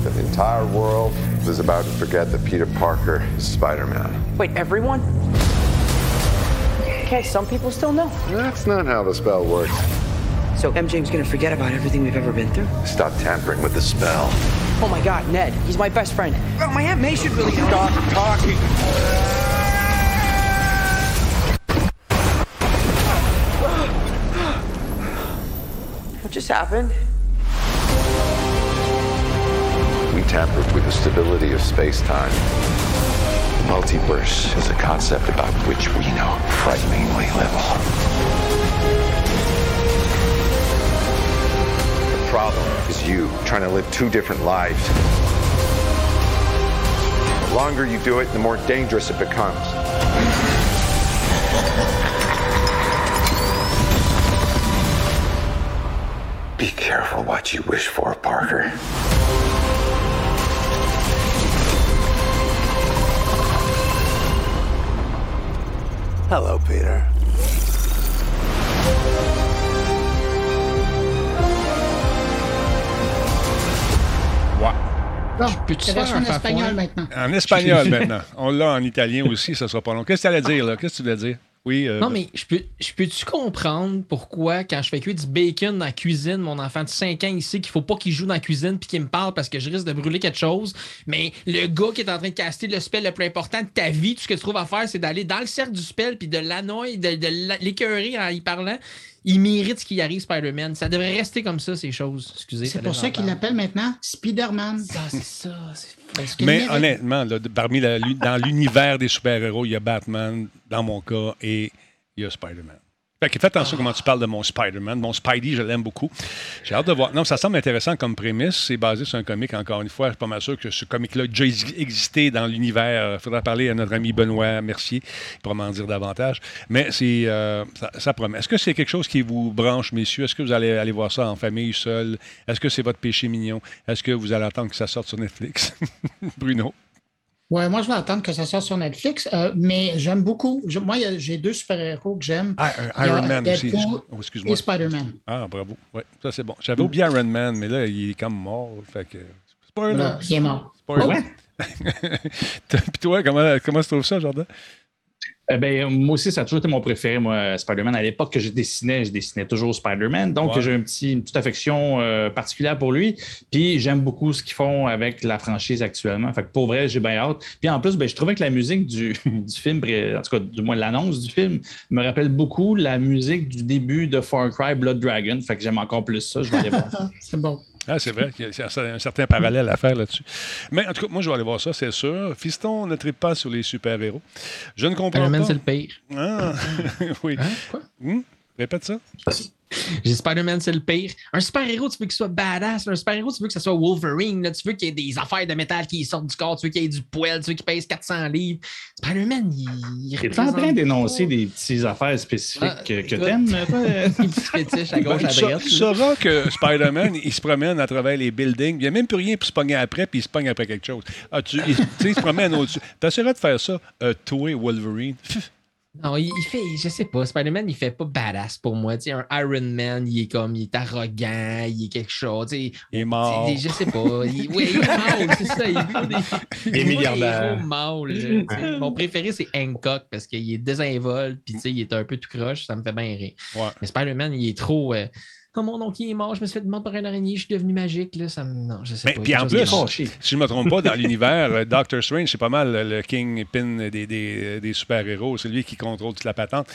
The entire world is about to forget that Peter Parker is Spider-Man. Wait, everyone? Okay, some people still know. That's not how the spell works. So MJ's gonna forget about everything we've ever been through? Stop tampering with the spell. Oh my god, Ned, he's my best friend. Oh, my Aunt May should really know. Stop talking. Just happened? We tampered with the stability of space-time. The multiverse is a concept about which we know frighteningly little. The problem is you trying to live two different lives. The longer you do it, the more dangerous it becomes. Be careful what you wish for, Parker. Hello, Peter. Bon, Peux-tu faire un en espagnol maintenant. En espagnol maintenant. On l'a en italien aussi, ça sera pas long. Qu'est-ce que tu allais dire, là? Qu'est-ce que tu voulais dire? Oui. euh, Non, mais je peux, je peux-tu comprendre pourquoi, quand je fais cuire du bacon dans la cuisine, mon enfant de 5 ans ici, qu'il faut pas qu'il joue dans la cuisine puis qu'il me parle parce que je risque de brûler quelque chose, mais le gars qui est en train de caster le spell le plus important de ta vie, tout ce que tu trouves à faire, c'est d'aller dans le cercle du spell puis de l'annoyer, de, de l'écœurer en y parlant. Il mérite ce qui arrive, Spider-Man. Ça devrait rester comme ça, ces choses. Excusez. C'est pour ça qu'il l'appelle maintenant Spider-Man. c'est ça. Mais honnêtement, là, parmi la- dans l'univers des super-héros, il y a Batman, dans mon cas, et il y a Spider-Man. Fait que fais attention comment tu parles de mon Spider-Man. Mon Spidey, je l'aime beaucoup. J'ai hâte de voir. Non, ça semble intéressant comme prémisse. C'est basé sur un comic, encore une fois. Je suis pas mal sûr que ce comic-là a déjà ex- existé dans l'univers. Il faudra parler à notre ami Benoît Mercier. Il pourra m'en dire davantage. Mais c'est, euh, ça, ça promet. Est-ce que c'est quelque chose qui vous branche, messieurs? Est-ce que vous allez aller voir ça en famille, seul? Est-ce que c'est votre péché mignon? Est-ce que vous allez attendre que ça sorte sur Netflix? Bruno? Ouais, moi, je vais attendre que ça sorte sur Netflix, euh, mais j'aime beaucoup. Je- moi, j'ai deux super-héros que j'aime. Ah, euh, Iron Man aussi. Oh, excuse-moi. Et Spider-Man. Ah, bravo. Ouais, ça c'est bon. J'avais oublié Iron Man, mais là, il est comme mort. Fait que. Spoiler. Il est mort. Spoiler. Puis toi, comment, comment tu trouves ça, Jordan? Eh ben, moi aussi, ça a toujours été mon préféré, moi, Spider-Man. À l'époque que je dessinais, je dessinais toujours Spider-Man. Donc, Ouais. j'ai un petit, une petite affection euh, particulière pour lui. Puis, j'aime beaucoup ce qu'ils font avec la franchise actuellement. Fait que pour vrai, j'ai bien hâte. Puis, en plus, ben, je trouvais que la musique du, du film, en tout cas, du moins l'annonce du film, me rappelle beaucoup la musique du début de Far Cry Blood Dragon. Fait que j'aime encore plus ça. Je vais aller voir. C'est bon. Ah, c'est vrai qu'il y a un certain parallèle à faire là-dessus. Mais en tout cas, moi, je vais aller voir ça, c'est sûr. Fiston ne tripe pas sur les super-héros. Je ne comprends pas. c'est le pire. Ah, oui. Hein? Quoi? Hmm? Répète ça? J'ai Spider-Man, c'est le pire. Un super-héros, tu veux qu'il soit badass. Un super-héros, tu veux que ce soit Wolverine. Là. Tu veux qu'il y ait des affaires de métal qui sortent du corps. Tu veux qu'il y ait du poil. Tu veux qu'il pèse 400 livres. Spider-Man, il, il Tu es en train d'énoncer des petites affaires spécifiques Ah, que, t'aimes? Des petits fétiches à gauche, Ben, à tu, droite. tu sauras que Spider-Man, il se promène à travers les buildings. Il n'y a même plus rien pour se pogner après, puis il se pogne après quelque chose. Ah, tu, il, il se promène au-dessus. Tu essaieras de faire ça, euh, toi, Wolverine? Non, il, il fait, je sais pas, Spider-Man, il fait pas badass pour moi. Tu sais, un Iron Man, il est comme, il est arrogant, il est quelque chose. Il est mort. Je sais pas. Il, ouais, il est mort, c'est ça. Il veut des, Il est milliardaire. là, sais. Mon préféré, c'est Hancock parce qu'il est désinvolte, puis tu sais, il est un peu tout croche, ça me fait bien rire. Mais Spider-Man, il est trop. euh, Oh mon oncle, il est mort, je me suis fait demander par une araignée, je suis devenu magique. Là, ça me... Non, je sais Mais, pas. puis en plus, si je ne me trompe pas, dans l'univers, euh, Doctor Strange, c'est pas mal le kingpin des, des, des super-héros. C'est lui qui contrôle toute la patente.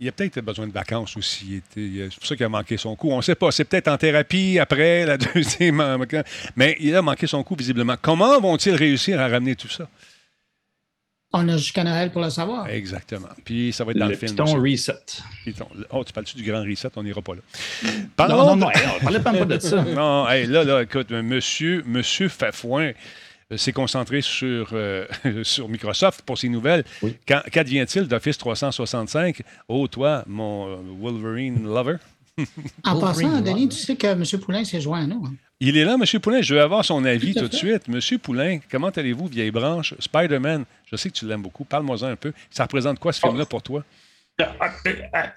Il a peut-être besoin de vacances aussi. C'est pour ça qu'il a manqué son coup. On ne sait pas. C'est peut-être en thérapie après la deuxième. Mais il a manqué son coup visiblement. Comment vont-ils réussir à ramener tout ça? On a jusqu'à Noël pour le savoir. Exactement. Puis ça va être dans le, Le film. piton aussi. reset. Python. Oh, tu parles-tu du grand reset? On n'ira pas là. Non, Parlons non, non, hey, on parlait pas de ça. non, hey, là, là, écoute, monsieur, monsieur Fafouin euh, s'est concentré sur, euh, sur Microsoft pour ses nouvelles. Qu'en- Qu'advient-il d'Office 365? Oh, toi, mon Wolverine lover. En passant, Denis, tu sais que M. Poulain s'est joint à nous. hein. Il est là, M. Poulain. Je veux avoir son avis Tout de suite. M. Poulain, comment allez-vous, vieille branche? Spider-Man, je sais que tu l'aimes beaucoup. Parle-moi-en un peu. Ça représente quoi, ce film-là, pour toi?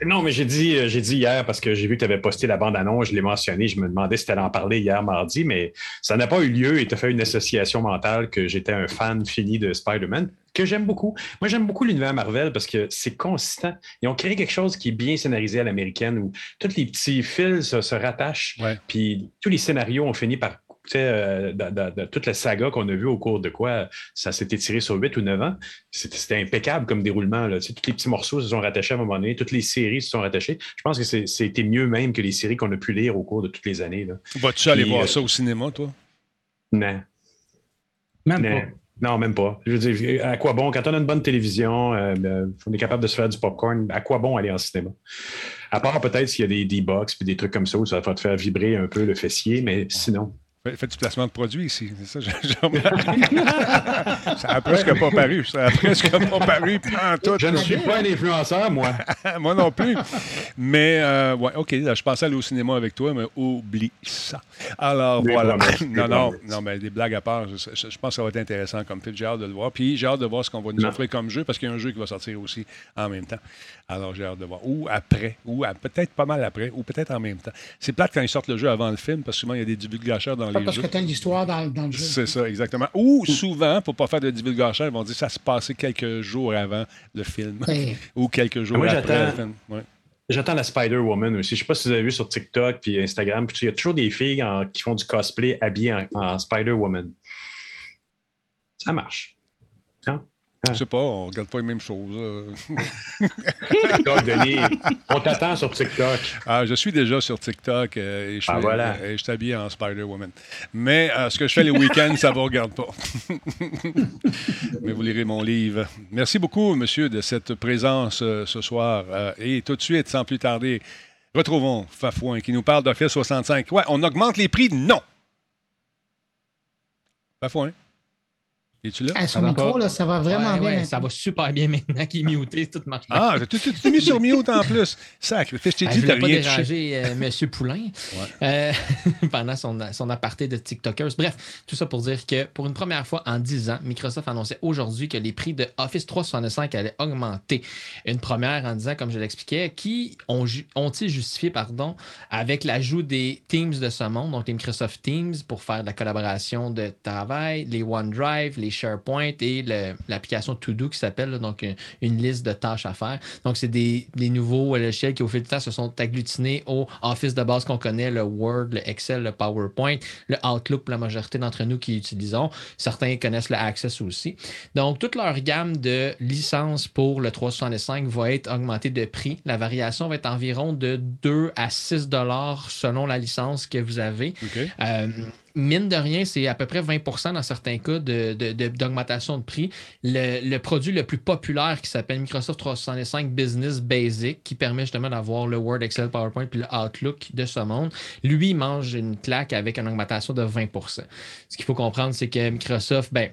Non, mais j'ai dit, euh, j'ai dit hier parce que j'ai vu que tu avais posté la bande-annonce, je l'ai mentionné, je me demandais si tu allais en parler hier mardi, mais ça n'a pas eu lieu et tu as fait une association mentale que j'étais un fan fini de Spider-Man, que j'aime beaucoup. Moi, j'aime beaucoup l'univers Marvel parce que c'est consistant. Ils ont créé quelque chose qui est bien scénarisé à l'américaine où tous les petits fils se, se rattachent, puis tous les scénarios ont fini par tu sais, euh, dans- dans- dans toute la saga qu'on a vue au cours de quoi ça s'est étiré sur 8 ou 9 ans, c'était impeccable comme déroulement. Là. Tu sais, tous les petits morceaux se sont rattachés à un moment donné, toutes les séries se sont rattachées. Je pense que c'était mieux même que les séries qu'on a pu lire au cours de toutes les années. Vas-tu aller Puis, voir euh, ça au cinéma, toi? Non. Même Non. Non, même pas. Je veux dire, à quoi bon? Quand on a une bonne télévision, euh, on est capable de se faire du popcorn, à quoi bon aller en cinéma? À part peut-être s'il y a des D-Box et des trucs comme ça où ça va te faire vibrer un peu le fessier, mais sinon. Fais du placement de produit ici. C'est ça, j'ai ça a presque pas paru. Ça a presque pas paru. en tout. Je ne suis pas un influenceur, moi. moi non plus. Mais, euh, ouais, OK, là, je pensais aller au cinéma avec toi, mais oublie ça. Alors, Des voilà. non, non, non, mais des blagues à part, je, je- je pense que ça va être intéressant comme film. J'ai hâte de le voir. Puis, j'ai hâte de voir ce qu'on va nous Non. offrir comme jeu, parce qu'il y a un jeu qui va sortir aussi en même temps. Alors, j'ai hâte de voir. Ou après, ou peut-être pas mal après, ou peut-être en même temps. C'est plate quand ils sortent le jeu avant le film, parce que souvent, il y a des divulgateurs dans Pas les parce jeux. que tu as l'histoire dans, dans le jeu. C'est ça, exactement. Ou souvent, pour ne pas faire de divulgation, ils vont dire que ça se passait quelques jours avant le film. Oui. Ou quelques jours Moi, après le j'attends- film. Ouais. J'attends la Spider-Woman aussi. Je sais pas si vous avez vu sur TikTok puis Instagram. puis Il y a toujours des filles en- qui font du cosplay habillées en, en Spider-Woman. Ça marche. Hein? Je sais pas, on regarde pas les mêmes choses. TikTok, Denis, on t'attend sur TikTok. Ah, je suis déjà sur TikTok euh, et je suis Ah, voilà. euh, et je suis habillé en Spider-Woman. Mais euh, ce que je fais les week-ends, ça ne vous regarde pas. Mais vous lirez mon livre. Merci beaucoup, monsieur, de cette présence euh, ce soir. Euh, et tout de suite, sans plus tarder, retrouvons Fafouin qui nous parle d'Office 65. Ouais, on augmente les prix? Non! Fafouin? Es-tu là? À son micro, là, ça va vraiment Ouais, bien. ouais, ça va super bien maintenant qu'il est muté, tout marche bien. Ah, tu t'es mis sur mute en plus. Sacrifice, je t'ai Ah, dit, t'as rien touché. déranger euh, M. Poulain euh, pendant son, son aparté de TikTokers. Bref, tout ça pour dire que pour une première fois en 10 ans, Microsoft annonçait aujourd'hui que les prix de Office 365 allaient augmenter. Une première en disant, comme je l'expliquais, qui ont ont-ils justifié pardon, avec l'ajout des Teams de ce monde, donc les Microsoft Teams pour faire de la collaboration de travail, les OneDrive, les SharePoint et l'application To-Do qui s'appelle donc une, une liste de tâches à faire. Donc, c'est des, des nouveaux logiciels qui, au fil du temps, se sont agglutinés au Office de base qu'on connaît, le Word, le Excel, le PowerPoint, le Outlook la majorité d'entre nous qui utilisons. Certains connaissent le Access aussi. Donc, toute leur gamme de licences pour le 365 va être augmentée de prix. La variation va être environ de 2 à 6 dollars selon la licence que vous avez. Euh, mine de rien, c'est à peu près 20% dans certains cas d'augmentation de, de, prix. Le, produit le plus populaire qui s'appelle Microsoft 365 Business Basic, qui permet justement d'avoir le Word, Excel, PowerPoint puis le Outlook de ce monde, lui mange une claque avec une augmentation de 20% Ce qu'il faut comprendre, c'est que Microsoft, ben,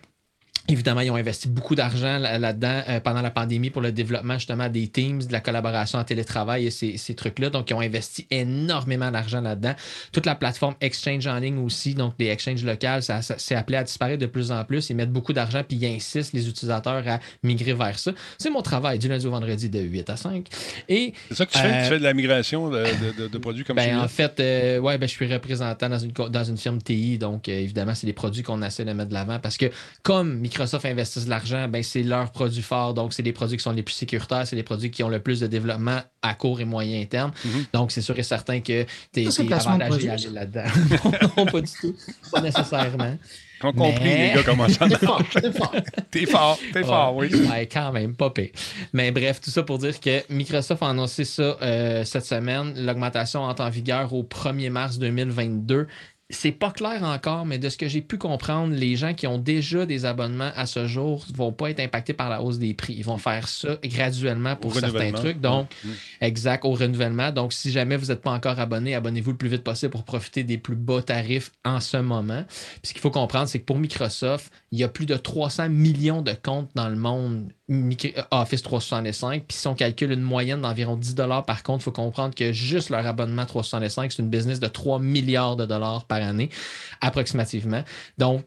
Évidemment, ils ont investi beaucoup d'argent là-dedans euh, pendant la pandémie pour le développement justement des Teams, de la collaboration en télétravail et ces, trucs-là. Donc, ils ont investi énormément d'argent là-dedans. Toute la plateforme Exchange en ligne aussi, donc des exchanges locales, ça, c'est appelé à disparaître de plus en plus. Ils mettent beaucoup d'argent puis ils insistent les utilisateurs à migrer vers ça. C'est mon travail du lundi au vendredi de 8 à 5. Et, c'est ça que tu fais? Tu euh, fais de la migration de, produits comme ben, En fait, euh, ouais, ben, je suis représentant dans une, dans une firme TI. Donc, évidemment, c'est des produits qu'on essaie de mettre de l'avant parce que comme Microsoft investisse de l'argent, ben c'est leurs produits forts. Donc, c'est les produits qui sont les plus sécuritaires, c'est les produits qui ont le plus de développement à court et moyen terme. Mhm. Donc, c'est sûr et certain que tu es, avantagé d'aller là-dedans. non, pas du tout. Pas nécessairement. On compris, les gars, comment ça T'es fort, t'es fort. T'es fort, t'es fort, oui. Ouais, quand même, pas pire. Mais bref, tout ça pour dire que Microsoft a annoncé ça euh, cette semaine. L'augmentation entre en vigueur au 1er mars 2022 c'est pas clair encore, mais de ce que j'ai pu comprendre, les gens qui ont déjà des abonnements à ce jour ne vont pas être impactés par la hausse des prix. Ils vont faire ça graduellement pour certains trucs. Donc, mm. exact, au renouvellement. Donc, si jamais vous n'êtes pas encore abonné, abonnez-vous le plus vite possible pour profiter des plus bas tarifs en ce moment. Puis ce qu'il faut comprendre, c'est que pour Microsoft, il y a plus de 300 millions de comptes dans le monde Office 365. Puis si on calcule une moyenne d'environ 10 par contre, il faut comprendre que juste leur abonnement 365, c'est une business de 3 milliards de dollars par année, approximativement. Donc,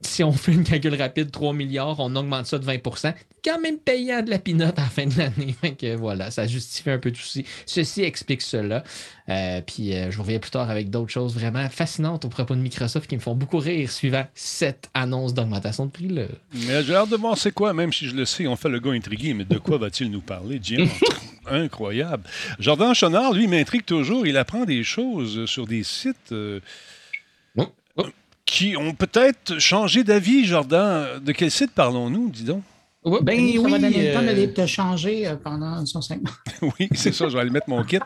si on fait une calcul rapide, 3 milliards, on augmente ça de 20% quand même payant de la pinote à la fin de l'année. que voilà, ça justifie un peu tout ceci. Ceci explique cela. Euh, puis euh, je reviens plus tard avec d'autres choses vraiment fascinantes au propos de Microsoft qui me font beaucoup rire suivant cette annonce d'augmentation de prix-là. Mais j'ai hâte de voir c'est quoi, même si je le sais, on fait le gars intrigué, mais de quoi va-t-il nous parler, Jim? Incroyable. Jordan Chonard, lui, m'intrigue toujours. Il apprend des choses sur des sites. Euh, qui ont peut-être changé d'avis, Jordan. De quel site parlons-nous, dis donc? ben oui, ça va donner le temps de te changer euh, pendant son segment. oui, c'est ça, je vais aller mettre mon kit.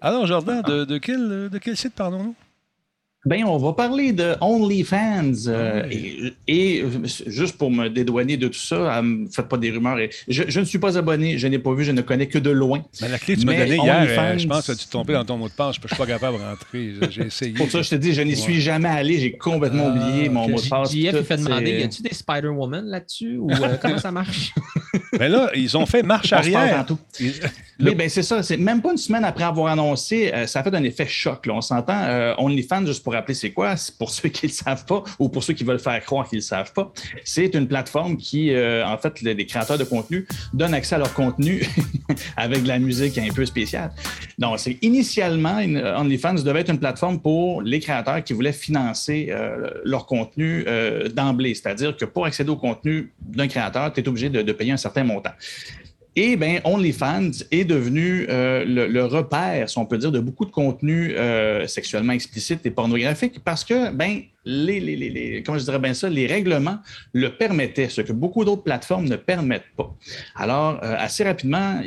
Alors, Jordan, de, quel, de quel site parlons-nous? Ben, on va parler de OnlyFans. Euh, et, juste pour me dédouaner de tout ça, ne faites pas des rumeurs. Je, ne suis pas abonné, je n'ai pas vu, je ne connais que de loin. Mais la clé que tu m'as donnée hier, euh, je pense que tu es tombé dans ton mot de passe. Je ne suis pas capable de rentrer. J'ai essayé. Pour ça, je te dis, je n'y suis jamais allé. J'ai complètement ah, oublié mon mot de passe. JF fait demander, y a-tu des Spider-Woman là-dessus ou euh, comment ça marche? Mais là, ils ont fait marche arrière. Oui, ben c'est ça. C'est même pas une semaine après avoir annoncé, euh, ça a fait un effet choc. Là. On s'entend. Euh, OnlyFans, juste pour rappeler c'est quoi, pour ceux qui ne le savent pas ou pour ceux qui veulent faire croire qu'ils ne le savent pas, c'est une plateforme qui, euh, en fait, les, créateurs de contenu donnent accès à leur contenu avec de la musique un peu spéciale. Donc, c'est initialement, OnlyFans devait être une plateforme pour les créateurs qui voulaient financer leur contenu d'emblée. C'est-à-dire que pour accéder au contenu d'un créateur, tu es obligé de payer un certain montant. Et bien, OnlyFans est devenu euh, le, repère, si on peut dire, de beaucoup de contenus euh, sexuellement explicites et pornographiques parce que, ben, les, les, les, comment je dirais bien ça, les règlements le permettaient, ce que beaucoup d'autres plateformes ne permettent pas. Alors, euh, assez rapidement,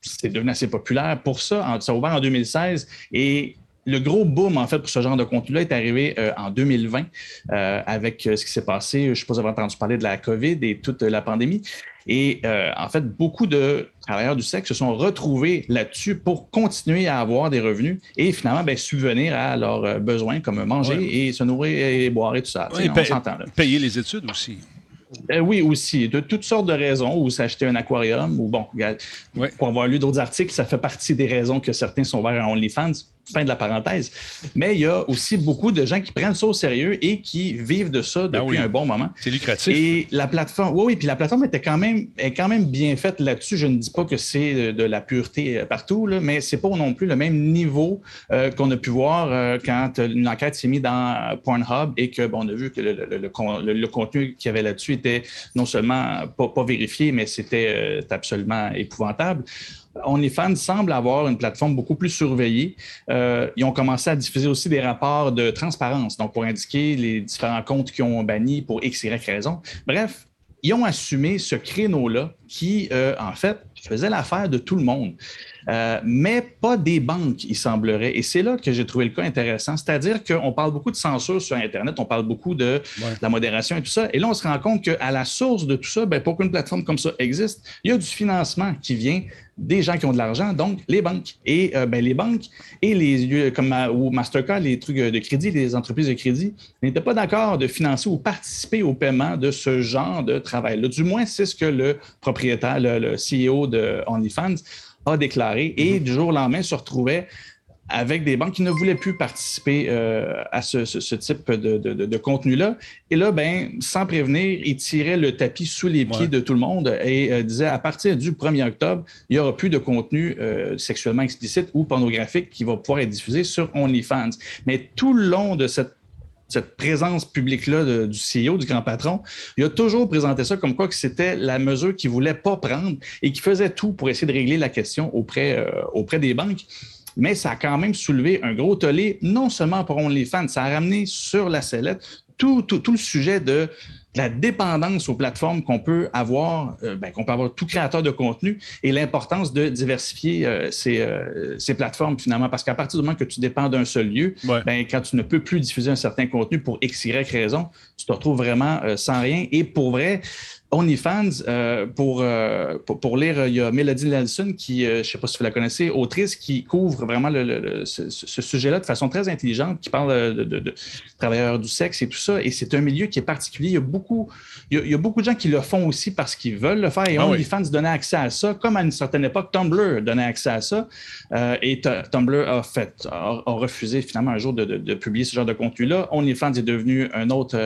c'est devenu assez populaire pour ça. Ça a ouvert en 2016 et le gros boom, en fait, pour ce genre de contenu-là est arrivé en 2020 avec ce qui s'est passé. Je ne sais pas si vous avez entendu parler de la COVID et toute la pandémie. Et euh, en fait, beaucoup de travailleurs du sexe se sont retrouvés là-dessus pour continuer à avoir des revenus et finalement ben, subvenir à leurs euh, besoins comme manger et se nourrir et boire et tout ça. on s'entend. Payer les études aussi. Euh, oui, aussi, de toutes sortes de raisons, ou s'acheter un aquarium, ou bon, pour avoir lu d'autres articles, ça fait partie des raisons que certains sont vers à OnlyFans fin de la parenthèse. Mais il y a aussi beaucoup de gens qui prennent ça au sérieux et qui vivent de ça ben depuis un bon moment. C'est lucratif. Et la plateforme, oui, oui, puis la plateforme était quand même, est quand même bien faite là-dessus. Je ne dis pas que c'est de la pureté euh, partout, là, mais c'est pas non plus le même niveau euh, qu'on a pu voir euh, quand une enquête s'est mise dans Pornhub et que bon, on a vu que le, contenu qu'il y avait là-dessus était non seulement pas, pas vérifié, mais c'était absolument épouvantable. OnlyFans semble avoir une plateforme beaucoup plus surveillée. Euh, ils ont commencé à diffuser aussi des rapports de transparence, donc pour indiquer les différents comptes qu'ils ont bannis pour X, Y raison. Bref, ils ont assumé ce créneau-là qui, euh, en fait, faisait l'affaire de tout le monde. Euh, mais pas des banques, il semblerait. Et c'est là que j'ai trouvé le cas intéressant. C'est-à-dire qu'on parle beaucoup de censure sur Internet, on parle beaucoup de, la modération et tout ça. Et là, on se rend compte qu'à la source de tout ça, ben, pour qu'une plateforme comme ça existe, il y a du financement qui vient des gens qui ont de l'argent, donc les banques. Et euh, ben, les banques et les comme ou Mastercard, les trucs de crédit, les entreprises de crédit, n'étaient pas d'accord de financer ou participer au paiement de ce genre de travail-là. Du moins, c'est ce que le propriétaire, le, le CEO de OnlyFans a déclaré et mhm. du jour au lendemain se retrouvait avec des banques qui ne voulaient plus participer euh, à ce, type de, contenu-là. Et là, ben, sans prévenir, il tirait le tapis sous les pieds de tout le monde et euh, disait à partir du 1er octobre, il n'y aura plus de contenu euh, sexuellement explicite ou pornographique qui va pouvoir être diffusé sur OnlyFans. Mais tout le long de cette cette présence publique-là du CEO, du grand patron, il a toujours présenté ça comme quoi que c'était la mesure qu'il ne voulait pas prendre et qu'il faisait tout pour essayer de régler la question auprès, euh, auprès des banques. Mais ça a quand même soulevé un gros tollé, non seulement pour OnlyFans, ça a ramené sur la sellette tout, tout, tout le sujet de la dépendance aux plateformes qu'on peut avoir, euh, ben, qu'on peut avoir tout créateur de contenu et l'importance de diversifier euh, euh, ces, plateformes finalement. Parce qu'à partir du moment que tu dépends d'un seul lieu, ben, quand tu ne peux plus diffuser un certain contenu pour X, Y raison, tu te retrouves vraiment sans rien. Et pour vrai, OnlyFans, euh, pour, euh, pour, pour, lire, il y a Melody Nelson, qui, euh, je ne sais pas si vous la connaissez, autrice qui couvre vraiment le, ce, sujet-là de façon très intelligente, qui parle de, travailleurs du sexe et tout ça. Et c'est un milieu qui est particulier. Il y a beaucoup, il y a, beaucoup de gens qui le font aussi parce qu'ils veulent le faire. Et ah OnlyFans donnait accès à ça, comme à une certaine époque, Tumblr donnait accès à ça. et Tumblr a, fait, a, refusé finalement un jour de, publier ce genre de contenu-là. OnlyFans est devenu un autre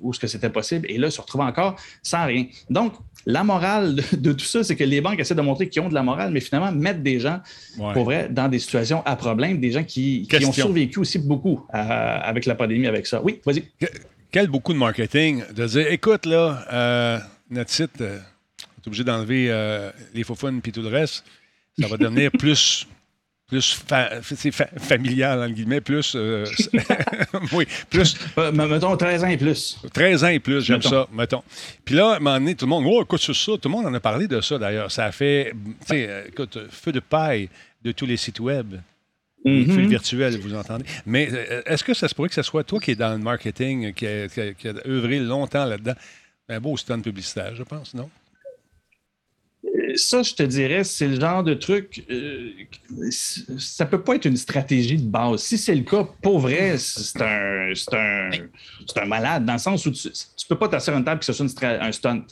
où ce que c'était possible. Et là, se retrouve encore sans rien. Donc, la morale de, tout ça, c'est que les banques essaient de montrer qu'ils ont de la morale, mais finalement mettent des gens, pour vrai, dans des situations à problème, des gens qui, ont survécu aussi beaucoup euh, avec la pandémie, avec ça. Oui, vas-y. Quel beaucoup de marketing de dire écoute, là, euh, notre site, euh, on est obligé d'enlever les faux et tout le reste. Ça va devenir plus plus familial, en guillemets, plus. Euh, oui, plus. mettons 13 ans et plus. 13 ans et plus, j'aime ça, mettons. Puis là, à un moment donné, tout le monde, oh, écoute, ça, tout le monde en a parlé de ça d'ailleurs. Ça a fait, tu sais, euh, écoute, feu de paille de tous les sites web. Mm Feu virtuel, vous entendez. Mais euh, est-ce que ça se pourrait que ce soit toi qui es dans le marketing, qui a, qui a œuvré longtemps là-dedans? Un beau stand publicitaire, je pense, non? Ça, je te dirais, c'est le genre de truc. Euh, ça peut pas être une stratégie de base. Si c'est le cas, pour vrai, c'est un, un, un, malade, dans le sens où tu ne peux pas t'asseoir une table que ce soit un stunt.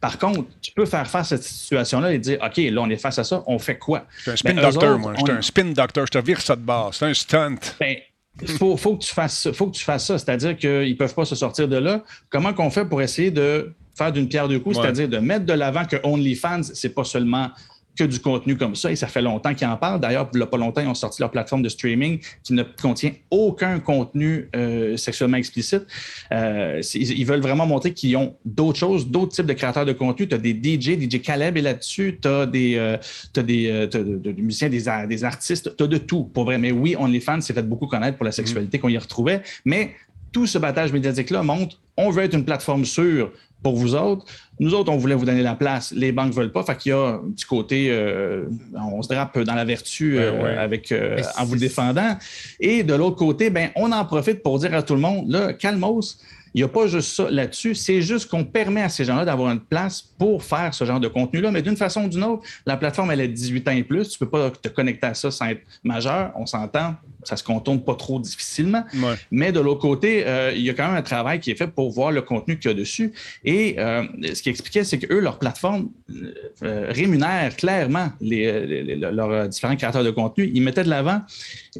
Par contre, tu peux faire face à cette situation-là et dire OK, là, on est face à ça, on fait quoi? Je suis un spin ben, doctor, moi. Je suis un spin doctor. Je te vire ça de base. C'est un stunt. Ben, il faut, faut, que tu fasses ça. Faut que tu fasses ça. C'est-à-dire qu'ils ne peuvent pas se sortir de là. Comment qu'on fait pour essayer de faire d'une pierre deux coups, c'est-à-dire de mettre de l'avant que OnlyFans, c'est pas seulement que du contenu comme ça. Et ça fait longtemps qu'ils en parlent. D'ailleurs, il n'y a pas longtemps, ils ont sorti leur plateforme de streaming qui ne contient aucun contenu euh, sexuellement explicite. Euh, ils veulent vraiment montrer qu'ils ont d'autres choses, d'autres types de créateurs de contenu. Tu as des DJ, DJ Caleb est là-dessus, tu as des, euh, des, des, musiciens, des, des artistes, tu as de tout, pour vrai. Mais oui, OnlyFans s'est fait beaucoup connaître pour la sexualité qu'on y retrouvait. Mais tout ce battage médiatique-là montre on veut être une plateforme sûre pour vous autres. Nous autres, on voulait vous donner la place. Les banques ne veulent pas. Fait qu'il y a un petit côté, euh, on se drape dans la vertu euh, avec, euh, en vous le défendant. Et de l'autre côté, ben, on en profite pour dire à tout le monde, là, calmos, il n'y a pas juste ça là-dessus. C'est juste qu'on permet à ces gens-là d'avoir une place pour faire ce genre de contenu-là. Mais d'une façon ou d'une autre, la plateforme, elle est 18 ans et plus. Tu ne peux pas te connecter à ça sans être majeur. On s'entend ça se contourne pas trop difficilement. Mais de l'autre côté, euh, il y a quand même un travail qui est fait pour voir le contenu qu'il y a dessus. Et euh, ce qui expliquait, c'est qu'eux, leur plateforme euh, rémunère clairement les, leurs différents créateurs de contenu. Ils mettaient de l'avant.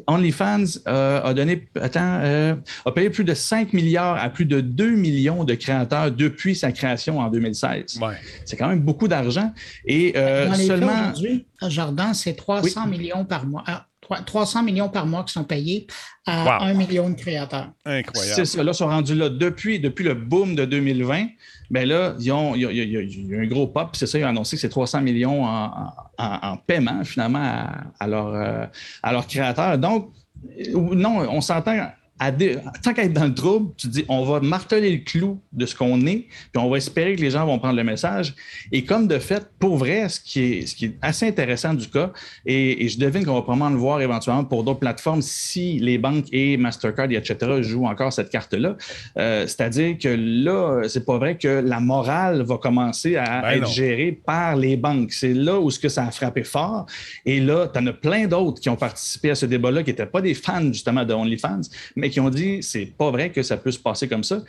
OnlyFans a donné, attends, a payé plus de 5 milliards à plus de 2 millions de créateurs depuis sa création en 2016. C'est quand même beaucoup d'argent. Et seulement. Aujourd'hui, Jardin, c'est 300 millions par mois. Ah, 300 millions par mois qui sont payés à 1 million de créateurs. Incroyable. C'est ça. Là, ils sont rendus là depuis, depuis le boom de 2020. Bien là, ils ont, il, y a, un gros pop. C'est ça, ils ont annoncé que c'est 300 millions en, paiement, finalement, à, euh, à leurs créateurs. Donc, euh, non, on s'entend à dé- tant qu'à être dans le trouble, tu te dis on va marteler le clou de ce qu'on est, puis on va espérer que les gens vont prendre le message. Et comme de fait, pour vrai, ce qui est, ce qui est assez intéressant du cas, et, et je devine qu'on va probablement le voir éventuellement pour d'autres plateformes si les banques et Mastercard et etc. jouent encore cette carte-là. Euh, C'est-à-dire que là, c'est pas vrai que la morale va commencer à Ben être non. gérée par les banques. C'est là où ce que ça a frappé fort. Et là, tu en as plein d'autres qui ont participé à ce débat-là, qui n'étaient pas des fans justement de OnlyFans, mais qui ont dit c'est pas vrai que ça peut se passer comme ça.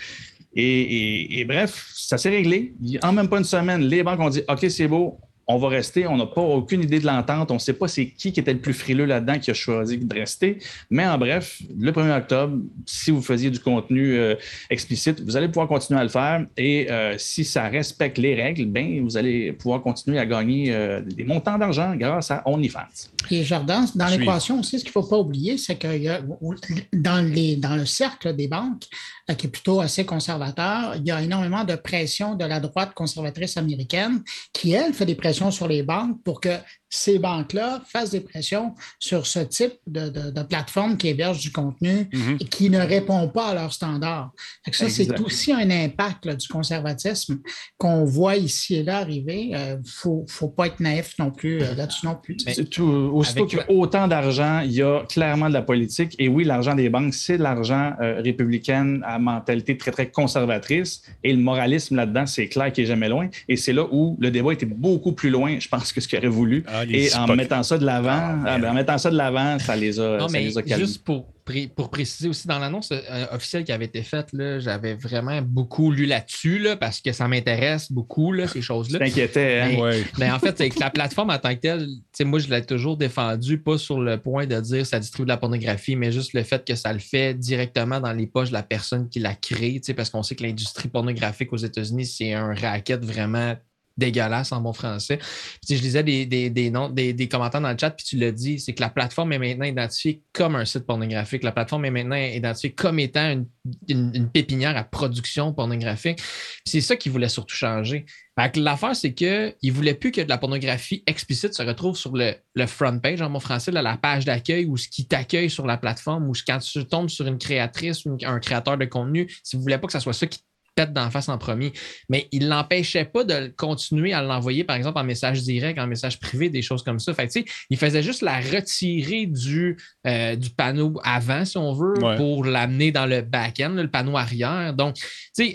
Et, et- et bref, ça s'est réglé. En même pas une semaine, les banques ont dit OK, c'est beau, on va rester. On n'a pas aucune idée de l'entente. On ne sait pas c'est qui qui était le plus frileux là-dedans qui a choisi de rester. Mais en bref, le 1er octobre, si vous faisiez du contenu euh, explicite, vous allez pouvoir continuer à le faire. Et euh, si ça respecte les règles, ben, vous allez pouvoir continuer à gagner euh, des montants d'argent grâce à OnlyFans. Et Jardin, dans l'équation aussi, ce qu'il ne faut pas oublier, c'est que dans, les, dans le cercle des banques, qui est plutôt assez conservateur, il y a énormément de pression de la droite conservatrice américaine qui, elle, fait des pressions sur les banques pour que ces banques-là fassent des pressions sur ce type de, de- de plateforme qui héberge du contenu Mhm. et qui ne répond pas à leurs standards. Ça, c'est aussi un impact là, du conservatisme qu'on voit ici et là arriver. Il ne faut, faut pas être naïf non plus euh, là-dessus non plus. C'est tout. Aussitôt Avec qu'il y a autant d'argent, il y a clairement de la politique. Et oui, l'argent des banques, c'est de l'argent euh, républicain à mentalité très, très conservatrice. Et le moralisme là-dedans, c'est clair qu'il n'est jamais loin. Et c'est là où le débat était beaucoup plus loin, je pense, que ce qu'il aurait voulu. Les et en mettant ça de l'avant, ah, ben, en mettant ça de l'avant, ça les a, Non, ça mais les a calmés. juste pour, pour préciser aussi, dans l'annonce euh, officielle qui avait été faite, là, j'avais vraiment beaucoup lu là-dessus là, parce que ça m'intéresse beaucoup, là, ces choses-là. T'inquiétais, hein? Mais, Ouais. mais en fait, c'est que la plateforme en tant que telle, tu sais, moi, je l'ai toujours défendue, pas sur le point de dire ça distribue de la pornographie, mais juste le fait que ça le fait directement dans les poches de la personne qui l'a créé, tu sais, parce qu'on sait que l'industrie pornographique aux États-Unis, c'est un racket vraiment dégueulasse en bon français. Puis, je lisais des, des, des, noms- des, des commentaires dans le chat, puis tu l'as dit, c'est que la plateforme est maintenant identifiée comme un site pornographique. La plateforme est maintenant identifiée comme étant une, pépinière à production pornographique. C'est ça qu'ils voulaient surtout changer. L'affaire, c'est qu'ils ne voulaient plus que de la pornographie explicite se retrouve sur le, le front page, en mon français, là, la page d'accueil ou ce qui t'accueille sur la plateforme ou quand tu tombes sur une créatrice ou un créateur de contenu, si vous ne voulez pas que ce soit ça qui pète d'en face en premier. Mais il l'empêchait pas de continuer à l'envoyer, par exemple, en message direct, en message privé, des choses comme ça. Fait que, il faisait juste la retirer du, euh, du panneau avant, si on veut, Ouais. pour l'amener dans le back-end, le panneau arrière. Donc,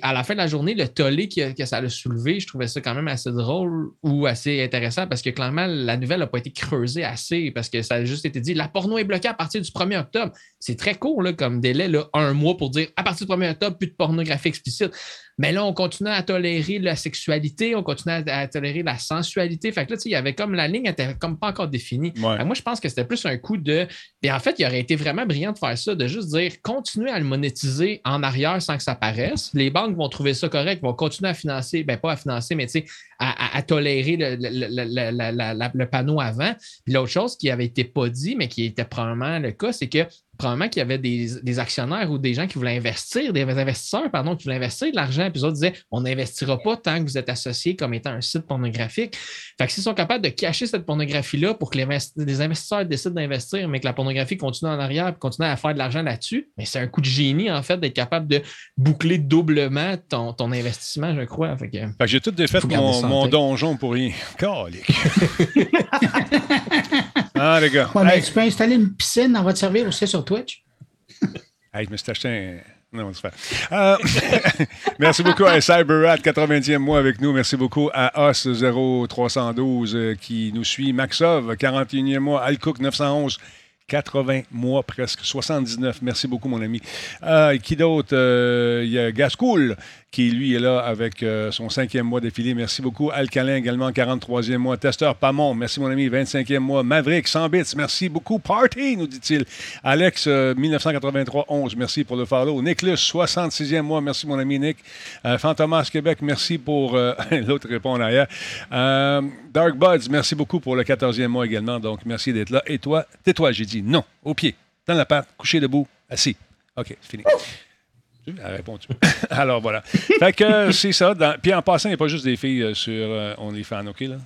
à la fin de la journée, le tollé que, que ça a soulevé, je trouvais ça quand même assez drôle ou assez intéressant parce que clairement, la nouvelle n'a pas été creusée assez parce que ça a juste été dit la porno est bloquée à partir du 1er octobre. C'est très court là, comme délai, là, un mois pour dire à partir du 1er octobre, plus de pornographie explicite. Mais là, on continue à tolérer la sexualité, on continue à, à tolérer la sensualité. Fait que là, tu sais, il y avait comme la ligne était comme pas encore définie. Moi, je pense que c'était plus un coup de. Et en fait, il aurait été vraiment brillant de faire ça, de juste dire continuer à le monétiser en arrière sans que ça paraisse. Les banques vont trouver ça correct, vont continuer à financer, ben pas à financer, mais tu sais, à, à- à tolérer le, le- le- le panneau avant. Puis l'autre chose qui avait été pas dit, mais qui était probablement le cas, c'est que probablement qu'il y avait des, des actionnaires ou des gens qui voulaient investir, des investisseurs, pardon, qui voulaient investir de l'argent, puis les autres disaient on n'investira pas tant que vous êtes associé comme étant un site pornographique. Fait que s'ils sont capables de cacher cette pornographie-là pour que les, invest- les investisseurs décident d'investir, mais que la pornographie continue en arrière et continue à faire de l'argent là-dessus, mais c'est un coup de génie, en fait, d'être capable de boucler doublement ton, ton investissement, je crois. Fait que, Fait que j'ai tout défait mon, mon donjon pour rien. Calique. ah, les gars. Ouais, mais Hey, tu peux installer une piscine, on va te servir aussi sur Twitch. hey, je me suis acheté un. Non, c'est pas. Euh, merci beaucoup à CyberRat, 90e mois avec nous. Merci beaucoup à Os0312 euh, qui nous suit. Maxov, 41e mois. Alcook, 911. 80 mois presque, 79. Merci beaucoup, mon ami. Euh, qui d'autre? Euh, Il y a Gascoul qui, lui, est là avec euh, son cinquième mois d'affilée. Merci beaucoup. Alcalin également, 43e mois. Testeur Pamon, merci, mon ami, 25e mois. Maverick, 100 bits, merci beaucoup. Party, nous dit-il. Alex, euh, 1983, 11, merci pour le follow. Nicholas, 66e mois, merci, mon ami Nick. Euh, Fantomas Québec, merci pour... euh, L'autre répond en arrière. Euh, Dark Buds, merci beaucoup pour le 14e mois également. Donc, merci d'être là. Et toi, tais-toi, j'ai dit non, au pied, dans la patte, couché debout, assis. OK, fini. Elle répond Alors voilà. Fait que euh, c'est ça. Dans- Puis en passant, il n'y a pas juste des filles euh, sur euh, OnlyFans, OK, là?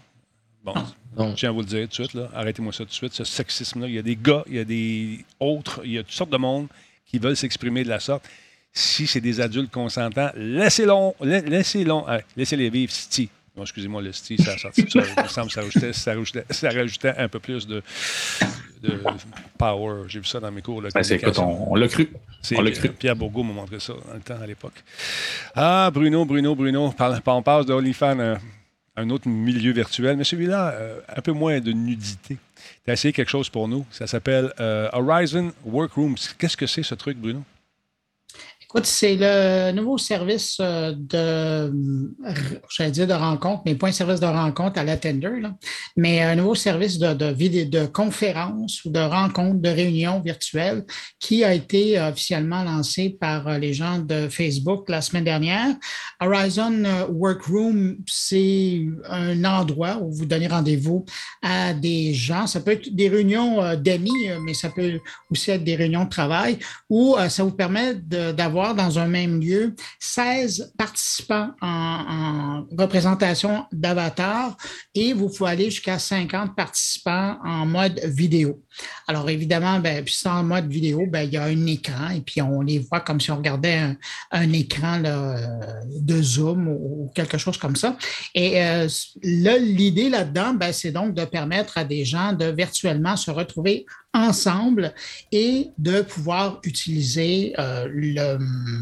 Bon, je tiens à vous le dire tout de suite, là. Arrêtez-moi ça tout de suite, ce sexisme-là. Il y a des gars, il y a des autres, il y a toutes sortes de monde qui veulent s'exprimer de la sorte. Si c'est des adultes consentants, laissez-les laissez laissez vivre, Sti. Excusez-moi, le Sti, ça a sorti ça. Il me semble que ça rajoutait, ça rajoutait, ça rajoutait un peu plus de, de power. J'ai vu ça dans mes cours. Là, ben, écoute, on, on l'a cru. On l'a cru. Pierre Bourgault m'a montré ça dans le temps, à l'époque. Ah, Bruno, Bruno, Bruno. On passe de OnlyFans à un autre milieu virtuel, mais celui-là, euh, un peu moins de nudité. Tu as essayé quelque chose pour nous. Ça s'appelle euh, Horizon Workrooms. Qu'est-ce que c'est ce truc, Bruno? C'est le nouveau service euh, de, j'allais dire de rencontre, mais pas un service de rencontre à la Tender, mais un nouveau service de, de, de conférence ou de rencontre, de réunion virtuelle qui a été officiellement lancé par euh, les gens de Facebook la semaine dernière. Horizon euh, Workroom, c'est un endroit où vous donnez rendez-vous à des gens. Ça peut être des réunions d'amis, mais ça peut aussi être des réunions de travail où ça vous permet d'avoir dans un même lieu 16 participants en, représentation d'avatar et vous pouvez aller jusqu'à 50 participants en mode vidéo. Alors évidemment, ben, puis en mode vidéo, ben, il y a un écran et puis on les voit comme si on regardait un, écran de Zoom ou, quelque chose comme ça. Et euh, l'idée là-dedans, ben, c'est donc de permettre à des gens de virtuellement se retrouver ensemble et de pouvoir utiliser euh,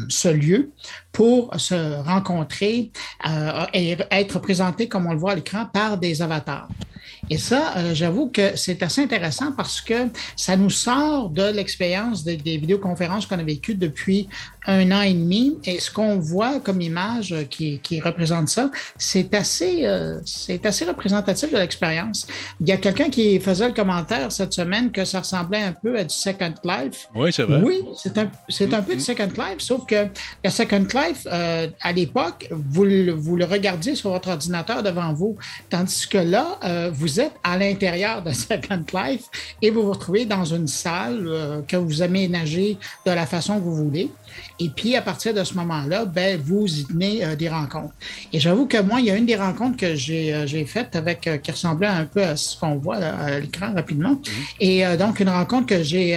ce lieu pour se rencontrer euh, et être présenté, comme on le voit à l'écran, par des avatars. Et ça, euh, j'avoue que c'est assez intéressant parce que ça nous sort de l'expérience des, vidéoconférences qu'on a vécues depuis un an et demi. Et ce qu'on voit comme image qui, qui représente ça, c'est assez, euh, c'est assez représentatif de l'expérience. Il y a quelqu'un qui faisait le commentaire cette semaine que ça ressemblait un peu à du Second Life. Oui, c'est vrai. Oui, c'est un, c'est un peu du Second Life, sauf que le Second Life, euh, à l'époque, vous, vous le regardiez sur votre ordinateur devant vous, tandis que là, vous êtes à l'intérieur de Second Life et vous vous retrouvez dans une salle euh, que vous aménagez de la façon que vous voulez. Et puis, à partir de ce moment-là, ben, vous y tenez euh, des rencontres. Et j'avoue que moi, il y a une des rencontres que j'ai euh, faites avec, qui ressemblait un peu à ce qu'on voit à l'écran rapidement. Mhm. Et donc, une rencontre que j'ai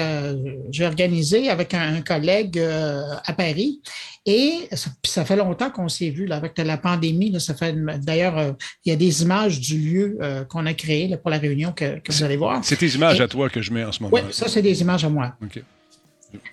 organisée avec un collègue à Paris. Et ça, fait longtemps qu'on s'est vu là, avec la pandémie. ça fait d'ailleurs, euh, il y a des images du lieu euh, qu'on a créé pour la réunion que, vous allez voir. C'est tes images à toi que je mets en ce moment. Oui, ça, c'est des images à moi. OK.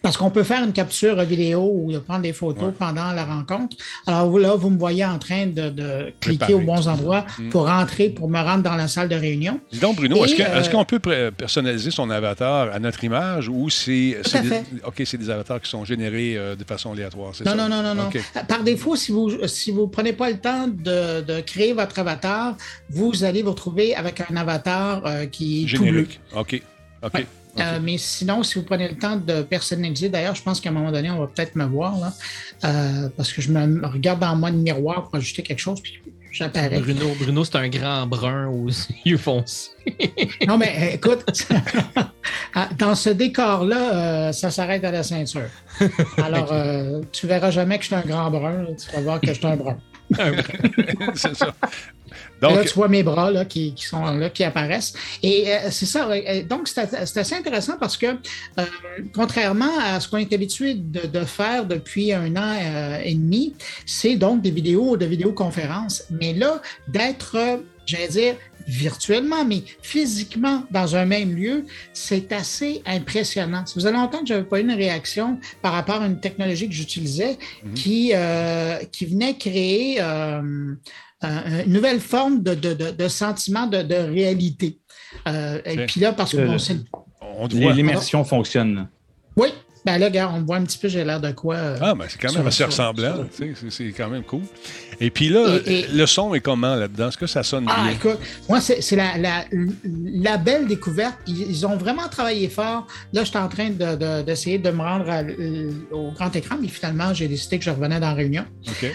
Parce qu'on peut faire une capture vidéo ou prendre des photos pendant la rencontre. Alors là, vous me voyez en train de, cliquer aux bons endroits mm. pour rentrer, pour me rendre dans la salle de réunion. Dis donc, Bruno, est-ce euh, qu'on peut personnaliser son avatar à notre image ou c'est des, c'est des avatars qui sont générés euh, de façon aléatoire? Non, non, non, non, non. Par défaut, si vous ne si vous prenez pas le temps de, créer votre avatar, vous allez vous retrouver avec un avatar euh, qui est Générique. OK. OK. Euh, mais sinon, si vous prenez le temps de personnaliser, d'ailleurs, je pense qu'à un moment donné, on va peut-être me voir, là, euh, parce que je me regarde dans moi de miroir pour ajouter quelque chose, puis j'apparais. Bruno, Bruno c'est un grand brun aux yeux foncés. non, mais euh, écoute, ah, dans ce décor-là, ça s'arrête à la ceinture. Alors, tu verras jamais que je suis un grand brun, tu vas voir que je suis un brun. c'est ça. Donc, là, tu vois mes bras là, qui, sont là, qui apparaissent. Et euh, c'est ça. Donc, c'est assez intéressant parce que, euh, contrairement à ce qu'on est habitué de, faire depuis un an euh, et demi, c'est donc des vidéos de vidéoconférences. Mais là, d'être, j'allais dire, virtuellement, mais physiquement dans un même lieu, c'est assez impressionnant. Ça faisait longtemps que je n'avais pas eu une réaction par rapport à une technologie que j'utilisais mhm. qui, qui venait créer une nouvelle forme de, de, de, sentiment de, réalité. Euh, et puis là, parce que bon, L'immersion fonctionne. Oui, ben là, regarde, on voit un petit peu, j'ai l'air de quoi. Euh, ah, ben c'est quand même assez ressemblant. C'est quand même cool. Et puis là, le son est comment là-dedans? Est-ce que ça sonne ah, bien? écoute, moi, c'est la, la, la, belle découverte. Ils, ont vraiment travaillé fort. Là, je suis en train d'essayer de, me rendre au grand écran, mais finalement, j'ai décidé que je revenais dans la réunion.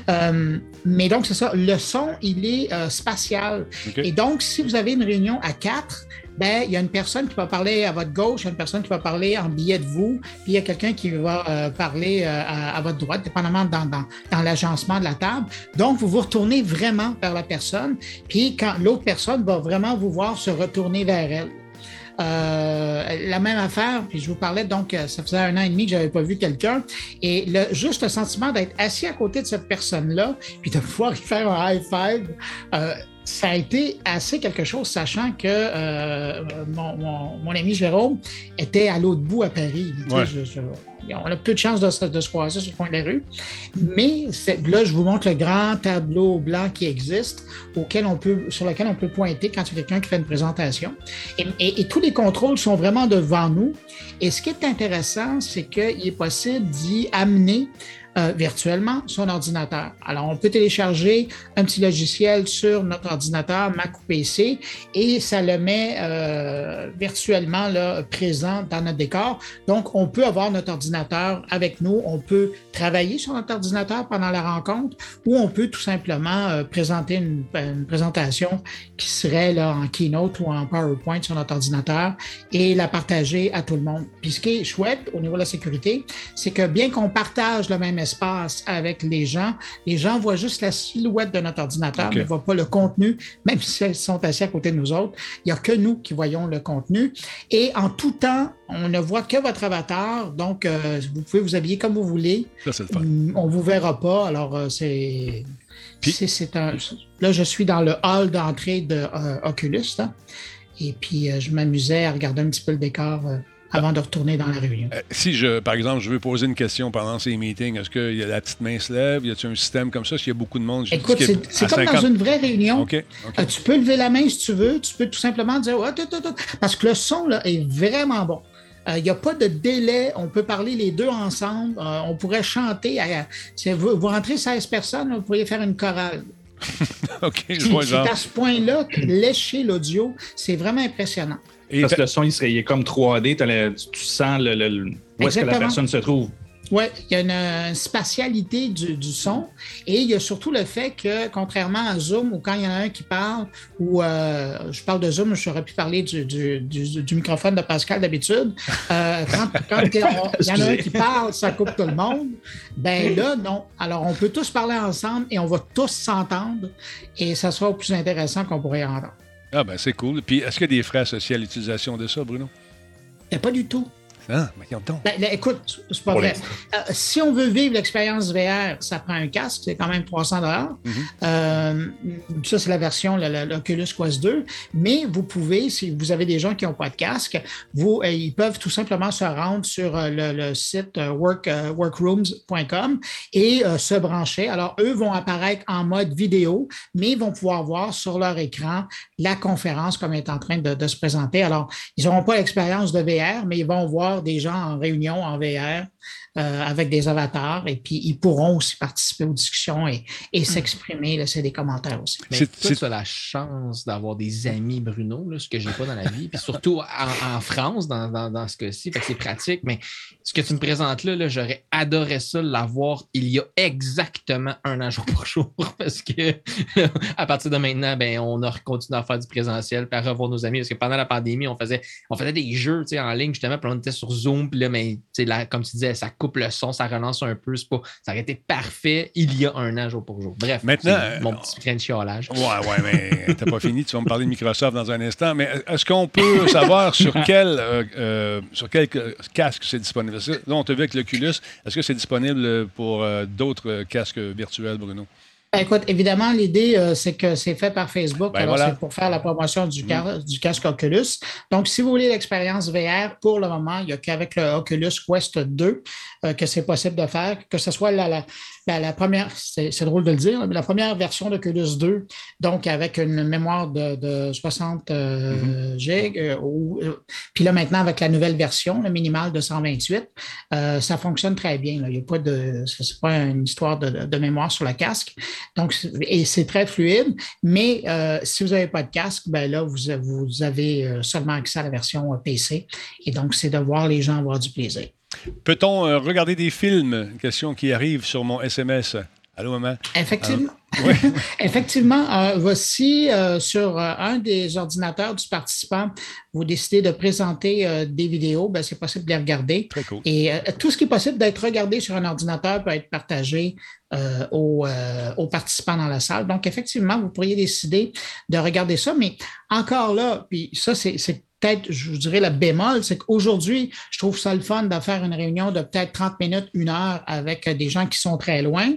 Euh, mais donc, c'est ça. Le son, il est euh, spatial. Et donc, si vous avez une réunion à quatre, ben, il y a une personne qui va parler à votre gauche, il y a une personne qui va parler en billet de vous, puis il y a quelqu'un qui va euh, parler euh, à, votre droite, dépendamment dans, dans, l'agencement de la table. Donc, vous vous retournez vraiment vers la personne, puis quand l'autre personne va vraiment vous voir se retourner vers elle. Euh, la même affaire, puis je vous parlais donc, ça faisait un an et demi que j'avais pas vu quelqu'un, et juste le sentiment d'être assis à côté de cette personne-là, puis de pouvoir y faire un high five. Ça a été assez quelque chose, sachant que euh, mon, mon, mon, ami Jérôme était à l'autre bout à Paris. Ouais. Je, je, on a peu de chance de, se croiser sur le coin de la rue. Mais là, je vous montre le grand tableau blanc qui existe, auquel on peut, sur lequel on peut pointer quand il y a quelqu'un qui fait une présentation. Et, tous les contrôles sont vraiment devant nous. Et ce qui est intéressant, c'est qu'il est possible d'y amener euh, virtuellement son ordinateur. Alors, on peut télécharger un petit logiciel sur notre ordinateur, Mac ou PC, et ça le met euh, virtuellement là, présent dans notre décor. Donc, on peut avoir notre ordinateur avec nous, on peut travailler sur notre ordinateur pendant la rencontre, ou on peut tout simplement euh, présenter une, une, présentation qui serait là, en Keynote ou en PowerPoint sur notre ordinateur et la partager à tout le monde. Puis ce qui est chouette au niveau de la sécurité, c'est que bien qu'on partage le même espace avec les gens. Les gens voient juste la silhouette de notre ordinateur, okay. ne voient pas le contenu, même si elles sont assis à côté de nous autres. Il n'y a que nous qui voyons le contenu. Et en tout temps, on ne voit que votre avatar. Donc, euh, vous pouvez vous habiller comme vous voulez. Ça, on ne vous verra pas. Alors, euh, c'est. C'est un. Là, je suis dans le hall d'entrée de euh, Oculus. Là, et puis, je m'amusais à regarder un petit peu le décor avant de retourner dans la réunion. Euh, si, je, par exemple, je veux poser une question pendant ces meetings, est-ce que y a la petite main se lève? Y a-t-il un système comme ça? S'il y a beaucoup de monde? Écoute, c'est comme 50... dans une vraie réunion. Okay, okay. Euh, tu peux lever la main si tu veux. Tu peux tout simplement dire oh, tout, tout, tout. parce que le son là, est vraiment bon. Il euh, n'y a pas de délai. On peut parler les deux ensemble. Euh, on pourrait chanter. À, vous, vous rentrez 16 personnes, vous pourriez faire une chorale. OK, je vois C'est à ce point-là que lécher l'audio, c'est vraiment impressionnant. Et Parce que le son, il, serait, il est comme 3D, le, tu sens le, le où est-ce que la personne se trouve. Oui, il y a une, une spatialité du, du, son et il y a surtout le fait que, contrairement à Zoom, où quand il y en a un qui parle, ou euh, je parle de Zoom, j'aurais pu parler du, du, du microphone de Pascal d'habitude, euh, quand, quand il y en a un qui parle, ça coupe tout le monde, ben là, non. Alors, on peut tous parler ensemble et on va tous s'entendre et ça sera plus intéressant qu'on pourrait entendre. Ah ben c'est cool. Puis est-ce qu'il y a des frais associés à l'utilisation de ça, Bruno? A pas du tout. Ah, mais ben, ben, écoute, c'est pas vrai. Euh, si on veut vivre l'expérience VR, ça prend un casque, c'est quand même 300 dollars. Mm -hmm. euh, ça, c'est la version, l'Oculus Quest 2. Mais vous pouvez, si vous avez des gens qui n'ont pas de casque, vous, euh, ils peuvent tout simplement se rendre sur euh, le, le, site work, euh, workrooms.com et se brancher. Alors, eux vont apparaître en mode vidéo, mais ils vont pouvoir voir sur leur écran la conférence comme elle est en train de, de se présenter. Alors, ils n'auront pas l'expérience de VR, mais ils vont voir des gens en réunion en VR euh, avec des avatars et puis ils pourront aussi participer aux discussions et, et s'exprimer, laisser des commentaires aussi. Mais toi, tu as la chance d'avoir des amis, Bruno, là, ce que j'ai pas dans la vie, puis surtout en, en France, dans, dans, dans ce cas-ci, c'est pratique, mais ce que tu me présentes là, là j'aurais adoré ça l'avoir il y a exactement un an jour pour jour parce que à partir de maintenant, ben, on a continué à faire du présentiel puis à revoir nos amis parce que pendant la pandémie, on faisait, on faisait des jeux en ligne justement, puis on était sur Zoom, puis là, mais là, comme tu disais, ça coupe le son, ça relance un peu. Pas, ça aurait été parfait il y a un an jour pour jour. Bref, maintenant, mon petit frenchiolage. Ouais, ouais, mais t'as pas fini. Tu vas me parler de Microsoft dans un instant. Mais est-ce qu'on peut savoir sur quel, euh, euh, sur quel casque c'est disponible? Là, on te vu avec l'Oculus. Est-ce que c'est disponible pour euh, d'autres casques virtuels, Bruno? Écoute, évidemment, l'idée, euh, c'est que c'est fait par Facebook. Ben alors, voilà. c'est pour faire la promotion du, mmh. du, casque Oculus. Donc, si vous voulez l'expérience VR, pour le moment, il n'y a qu'avec le Oculus Quest 2 euh, que c'est possible de faire, que ce soit la, la, la, la première, c'est drôle de le dire, mais la première version d'Oculus 2, donc avec une mémoire de, de 60 euh, mmh. gigs, ou, puis là, maintenant, avec la nouvelle version, le minimal de 128, ça fonctionne très bien. Là. Il n'y a pas de, c'est pas une histoire de, de mémoire sur le casque. Donc, et c'est très fluide, mais euh, si vous n'avez pas de casque, ben là, vous, vous avez seulement accès à la version PC. Et donc, c'est de voir les gens avoir du plaisir. Peut-on euh, regarder des films? Question qui arrive sur mon SMS. Allô, maman? Effectivement. Effectivement, euh, voici euh, sur un des ordinateurs du participant, vous décidez de présenter des vidéos, ben, c'est possible de les regarder. Très cool. Et tout ce qui est possible d'être regardé sur un ordinateur peut être partagé aux, aux, participants dans la salle. Donc, effectivement, vous pourriez décider de regarder ça, mais encore là, puis ça, c'est peut-être, je vous dirais, le bémol, c'est qu'aujourd'hui, je trouve ça le fun de faire une réunion de peut-être 30 minutes, une heure avec des gens qui sont très loin.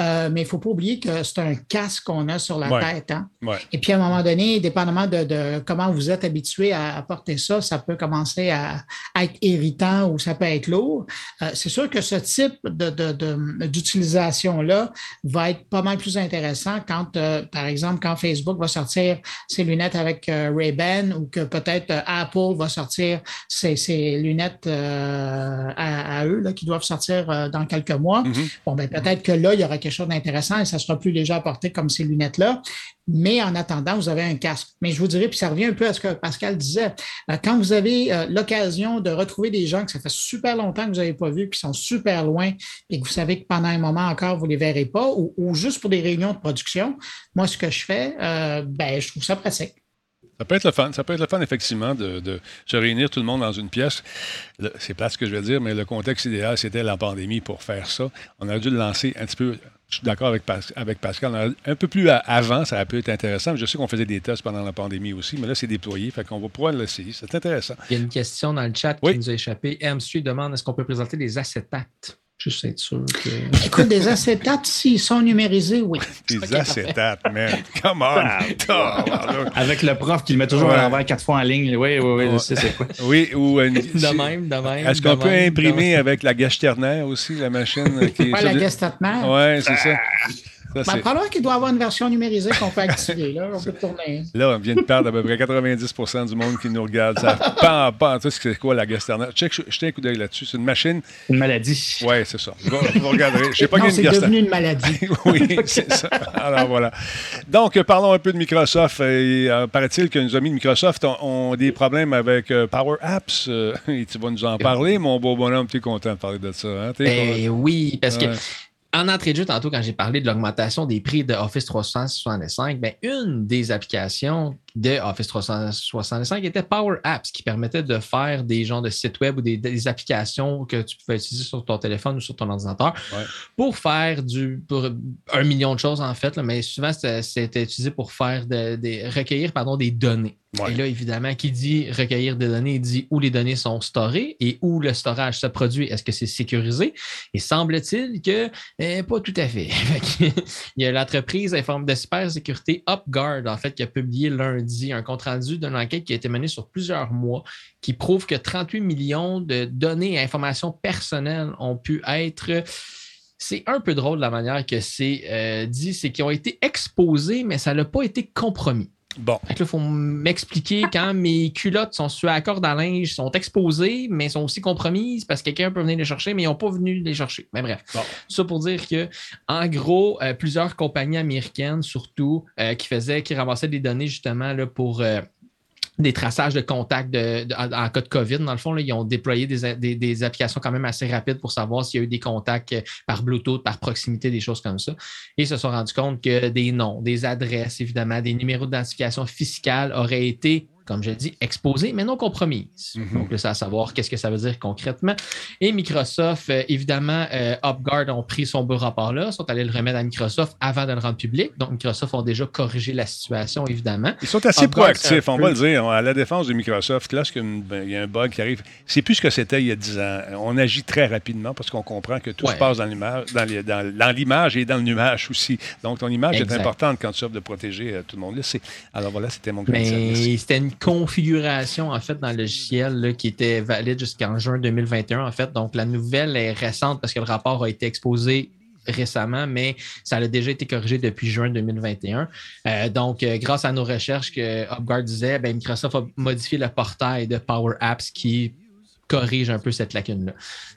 Euh, mais il ne faut pas oublier que c'est un casque qu'on a sur la tête. Hein? Et puis, à un moment donné, dépendamment de, comment vous êtes habitué à, porter ça, ça peut commencer à, être irritant ou ça peut être lourd. Euh, c'est sûr que ce type d'utilisation-là va être pas mal plus intéressant quand, euh, par exemple, quand Facebook va sortir ses lunettes avec Ray-Ban ou que peut-être Apple va sortir ses, lunettes à, eux, là, qui doivent sortir dans quelques mois. Mm-hmm. Bon, ben, peut-être que là, il y aura quelque chose d'intéressant et ça sera plus léger à porter comme ces lunettes-là. Mais en attendant, vous avez un casque. Mais je vous dirais, puis ça revient un peu à ce que Pascal disait, euh, quand vous avez euh, l'occasion de retrouver des gens que ça fait super longtemps que vous n'avez pas vu, qui sont super loin, et que vous savez que pendant un moment encore, vous ne les verrez pas, ou, juste pour des réunions de production, moi, ce que je fais, euh, ben, je trouve ça pratique. Ça peut être le fun. Ça peut être le fun, effectivement, de, se réunir tout le monde dans une pièce. C'est pas ce que je vais dire, mais le contexte idéal, c'était la pandémie pour faire ça. On a dû le lancer un petit peu. Je suis d'accord avec, avec, Pascal. Un peu plus avant, ça a pu être intéressant. Je sais qu'on faisait des tests pendant la pandémie aussi, mais là, c'est déployé. Fait qu'on va pouvoir l'essayer. C'est intéressant. Il y a une question dans le chat qui nous a échappé. M demande est-ce qu'on peut présenter des acétates? Juste être sûr que. Écoute, des acétates, s'ils sont numérisés, oui. Des acétates, man. Come on. Ah, Avec le prof qui le met toujours à l'envers quatre fois en ligne. Oui, oui, oui, je sais c'est quoi. Oui, ou. Euh, de même, de même. Est-ce qu'on peut imprimer avec la gâche aussi, la machine qui. Pas la gâche Oui, c'est ça. Ben, probablement qu'il doit avoir une version numérisée qu'on peut activer. Là, on peut tourner. Là, on vient de perdre à peu près 90% du monde qui nous regarde. Ça pas pas tu sais c'est quoi la gasternelle. Check, jetez un coup d'œil là-dessus. C'est une machine. Une maladie. Oui, c'est ça. Vous, regarderez. Je sais pas non, c'est devenu une maladie. oui, c'est ça. Alors voilà. Donc, parlons un peu de Microsoft. Et, euh, paraît-il que nos amis de Microsoft ont, des problèmes avec euh, Power Apps. Euh, et tu vas nous en parler, mon beau bonhomme. Tu es content de parler de ça. Hein? Ben, oui, parce que en entrée de jeu, tantôt, quand j'ai parlé de l'augmentation des prix de Office 365, bien, une des applications de Office 365 était Power Apps, qui permettait de faire des genres de sites web ou des, applications que tu pouvais utiliser sur ton téléphone ou sur ton ordinateur pour faire du pour un million de choses en fait, mais souvent c'était utilisé pour faire des recueillir pardon, des données. Et là, évidemment, qui dit recueillir des données, il dit où les données sont storées et où le storage se produit. Est-ce que c'est sécurisé? Et semble-t-il que eh, pas tout à fait. il y a l'entreprise de cybersécurité UpGuard, en fait, qui a publié lundi un compte-rendu d'une enquête qui a été menée sur plusieurs mois qui prouve que 38 millions de données et informations personnelles ont pu être c'est un peu drôle la manière que c'est euh, dit, c'est qu'ils ont été exposés, mais ça n'a pas été compromis. Bon. il faut m'expliquer quand mes culottes sont sur la corde à linge, sont exposées, mais sont aussi compromises parce que quelqu'un peut venir les chercher, mais ils n'ont pas venu les chercher. Mais bref, ça pour dire que, en gros, euh, plusieurs compagnies américaines, surtout, euh, qui faisaient, qui ramassaient des données justement là, pour. Euh, des traçages de contacts en, cas de COVID. Dans le fond, ils ont déployé des, applications quand même assez rapides pour savoir s'il y a eu des contacts euh, par Bluetooth, par proximité, des choses comme ça. Et ils se sont rendus compte que des noms, des adresses, évidemment, des numéros d'identification fiscale auraient été comme je l'ai dit, exposée, mais non compromise. Mhm. Donc, là, c'est à savoir qu'est-ce que ça veut dire concrètement. Et Microsoft, euh, évidemment, euh, UpGuard ont pris son beau rapport-là, sont allés le remettre à Microsoft avant de le rendre public. Donc, Microsoft ont déjà corrigé la situation, évidemment. Ils sont assez proactifs, on va le dire. À la défense de Microsoft, lorsqu'il ben, y a un bug qui arrive, c'est plus ce que c'était il y a 10 ans. On agit très rapidement parce qu'on comprend que tout se passe dans l'image, dans, et dans le nuage aussi. Donc, ton image est importante quand tu offres de protéger euh, tout le monde. Alors voilà, c'était mon Mais c'était une configuration, en fait, dans le logiciel qui était valide jusqu'en juin 2021, en fait. Donc, la nouvelle est récente parce que le rapport a été exposé récemment, mais ça a déjà été corrigé depuis juin 2021. Euh, donc, euh, grâce à nos recherches que UpGuard disait, ben, Microsoft a modifié le portail de Power Apps qui corrige un peu cette lacune-là.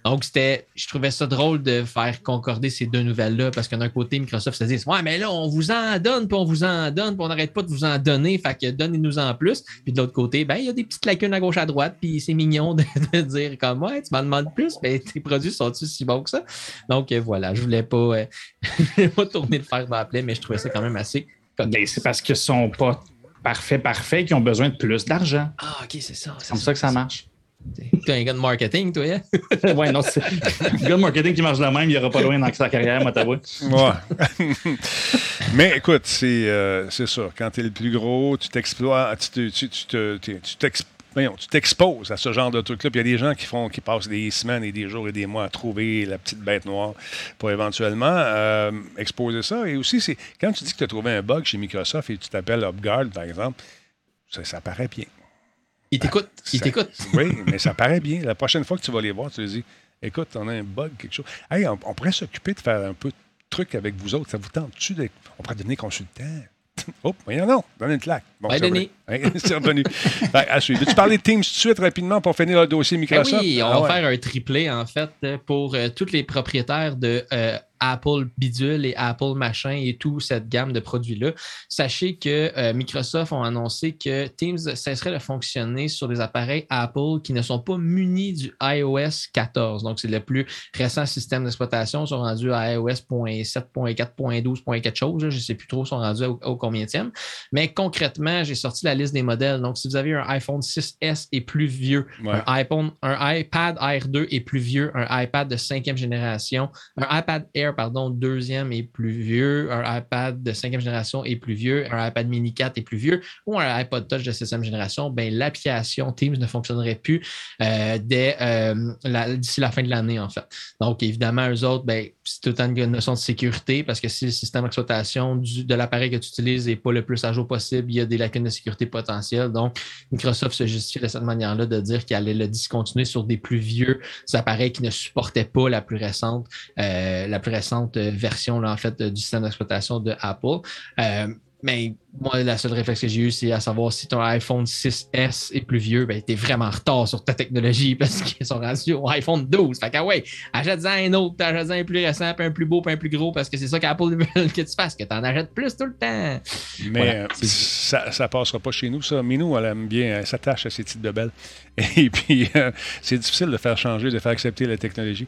Donc, c'était, je trouvais ça drôle de faire concorder ces deux nouvelles-là parce que d'un côté, Microsoft se dit Ouais, mais là, on vous en donne, puis on vous en donne, puis on n'arrête pas de vous en donner, fait que donnez-nous en plus. Puis de l'autre côté, ben, il y a des petites lacunes à gauche, à droite, puis c'est mignon de, dire comme Ouais, tu m'en demandes plus, mais tes produits sont-ils si bons que ça? Donc, euh, voilà, je voulais pas, euh, voulais pas tourner le fer dans mais je trouvais ça quand même assez. Ben, c'est parce qu'ils sont pas parfaits, parfaits, qui ont besoin de plus d'argent. Ah, ok, c'est ça. C'est comme ça que ça marche. T'es un gars de marketing, toi, hein? ouais, non, c'est un gars de marketing qui marche de même, il n'y aura pas loin dans sa carrière, moi, t'avoue. Ouais. Mais écoute, c'est euh, ça. Quand tu es le plus gros, tu t'exploites, tu, tu, tu, voyons, tu t'exposes à ce genre de truc-là. Puis il y a des gens qui font, qui passent des semaines et des jours et des mois à trouver la petite bête noire pour éventuellement euh, exposer ça. Et aussi, c'est quand tu dis que tu as trouvé un bug chez Microsoft et tu t'appelles UpGuard, par exemple, ça, ça paraît bien. Il t'écoute. Il Ça- t'écoute. Oui, mais ça paraît bien. La prochaine fois que tu vas les voir, tu te dis écoute, on a un bug, quelque chose. Hey, on, on pourrait s'occuper de faire un peu de trucs avec vous autres. Ça vous tente-tu d'être. On pourrait devenir consultant? Oh, voyons non, donne une claque. Bon, c'est Denis. c'est revenu. À suivre. Veux-tu parler de Teams tout de suite rapidement pour finir le dossier Ben Microsoft? oui, on Ah va ouais. faire un triplé, en fait, pour euh, tous les propriétaires de euh, Apple Bidule et Apple Machin et toute cette gamme de produits-là. Sachez que euh, Microsoft ont annoncé que Teams cesserait de fonctionner sur les appareils Apple qui ne sont pas munis du iOS 14. Donc, c'est le plus récent système d'exploitation. Ils sont rendus à iOS 7.4.12. quelque chose. là. Je ne sais plus trop, ils sont rendus au, au combienième. Mais concrètement, j'ai sorti la liste des modèles. Donc, si vous avez un iPhone 6S et plus vieux, Ouais. un iPhone, un iPad Air 2 et plus vieux, un iPad de cinquième génération, un iPad Air, pardon, deuxième et plus vieux, un iPad de cinquième génération et plus vieux, un iPad mini 4 et plus vieux, ou un iPod Touch de sixième génération, ben, l'application Teams ne fonctionnerait plus euh, dès, euh, la- d'ici la fin de l'année, en fait. Donc, évidemment, eux autres, ben, c'est tout une notion de sécurité parce que si le système d'exploitation du- de l'appareil que tu utilises n'est pas le plus à jour possible, il y a des lacunes de sécurité potentielles. Donc, Microsoft se justifie de cette manière-là de dire qu'il allait le discontinuer sur des plus vieux appareils qui ne supportaient pas la plus récente, euh, version là, en du système d'exploitation de Apple. Euh, mais moi, la seule réflexe que j'ai eue, c'est à savoir si ton iPhone 6S est plus vieux, ben, t'es vraiment en retard sur ta technologie parce qu'ils sont rendus au iPhone 12. Fait que, ah ouais, achète-en un autre, achète-en un plus récent, puis un plus beau, puis un plus gros, parce que c'est ça qu'Apple veut que tu fasses, que t'en achètes plus tout le temps. Mais Voilà, euh, ça, ça passera pas chez nous, ça. Minou, elle aime bien, elle s'attache à ces petites de belles. Et puis, euh, c'est difficile de faire changer, de faire accepter la technologie.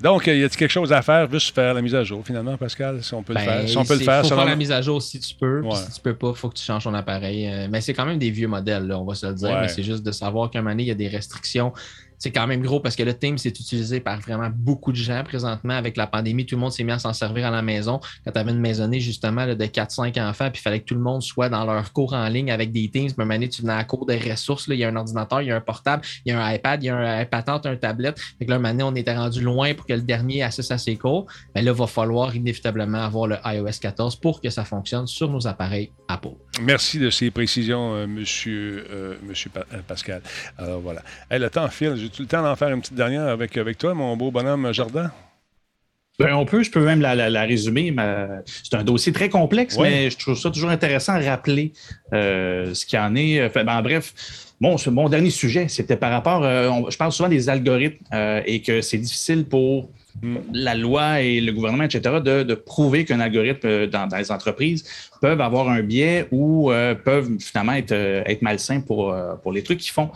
Donc, euh, y a-t-il quelque chose à faire? Juste faire la mise à jour, finalement, Pascal, si on peut le Ben, faire. Si on peut le faire, faut selon- faire la mise à jour si tu peux. Ouais. Si tu peux pas, il faut que tu changes ton appareil. Euh, mais c'est quand même des vieux modèles, là, on va se le dire. Ouais. Mais c'est juste de savoir qu'à un moment donné, il y a des restrictions. C'est quand même gros parce que le Teams est utilisé par vraiment beaucoup de gens présentement. Avec la pandémie, tout le monde s'est mis à s'en servir à la maison. Quand tu avais une maisonnée justement là, de 4-5 enfants, puis il fallait que tout le monde soit dans leur cours en ligne avec des Teams. Moment donné, tu venais à cours des ressources. Là. Il y a un ordinateur, il y a un portable, il y a un iPad, il y a un iPad, un tablette. Fait que là, on était rendu loin pour que le dernier assiste à ses cours. Mais là, il va falloir inévitablement avoir le iOS 14 pour que ça fonctionne sur nos appareils Apple. Merci de ces précisions, euh, monsieur, euh, monsieur Pa- euh, Pascal. Alors, voilà. Hey, le temps file. J'ai-tu le temps d'en faire une petite dernière avec, avec toi, mon beau bonhomme Jardin? Ben, on peut, je peux même la, la- la résumer. C'est un dossier très complexe, Ouais. mais je trouve ça toujours intéressant à rappeler euh, ce qu'il y en est. Ben, bref, bon, ce- mon dernier sujet, c'était par rapport. euh, on- je parle souvent des algorithmes euh, et que c'est difficile pour la loi et le gouvernement, etc., de, prouver qu'un algorithme euh, dans, les entreprises peuvent avoir un biais ou euh, peuvent finalement être, euh, malsains pour les trucs qu'ils font.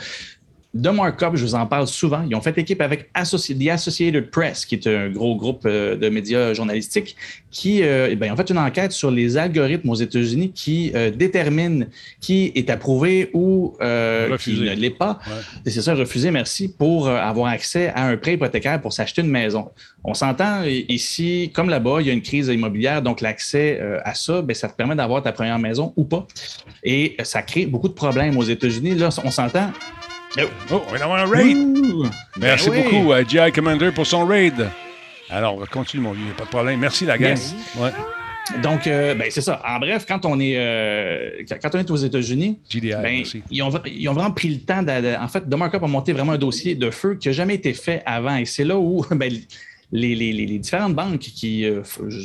De Markup, je vous en parle souvent. Ils ont fait équipe avec Associ- The Associated Press, qui est un gros groupe euh, de médias journalistiques, qui euh, eh bien, ont fait une enquête sur les algorithmes aux États-Unis qui euh, déterminent qui est approuvé ou euh, qui ne l'est pas. Et c'est ça, refusé, merci, pour avoir accès à un prêt hypothécaire pour s'acheter une maison. On s'entend ici, comme là-bas, il y a une crise immobilière, donc l'accès à ça, ben, ça te permet d'avoir ta première maison ou pas. Et ça crée beaucoup de problèmes aux États-Unis. Là, on s'entend. Oh, on va avoir un raid! Merci Ben oui. beaucoup à GI Commander pour son raid. Alors, continue, mon vieux, pas de problème. Merci, la gang. Ouais. Donc, euh, ben, c'est ça. En bref, quand on est, euh, quand- on est aux États-Unis, ben, merci. ils, ont, ils ont vraiment pris le temps. De, de- en fait, The Markup a monté vraiment un dossier de feu qui n'a jamais été fait avant. Et c'est là où ben, les, différentes banques qui euh,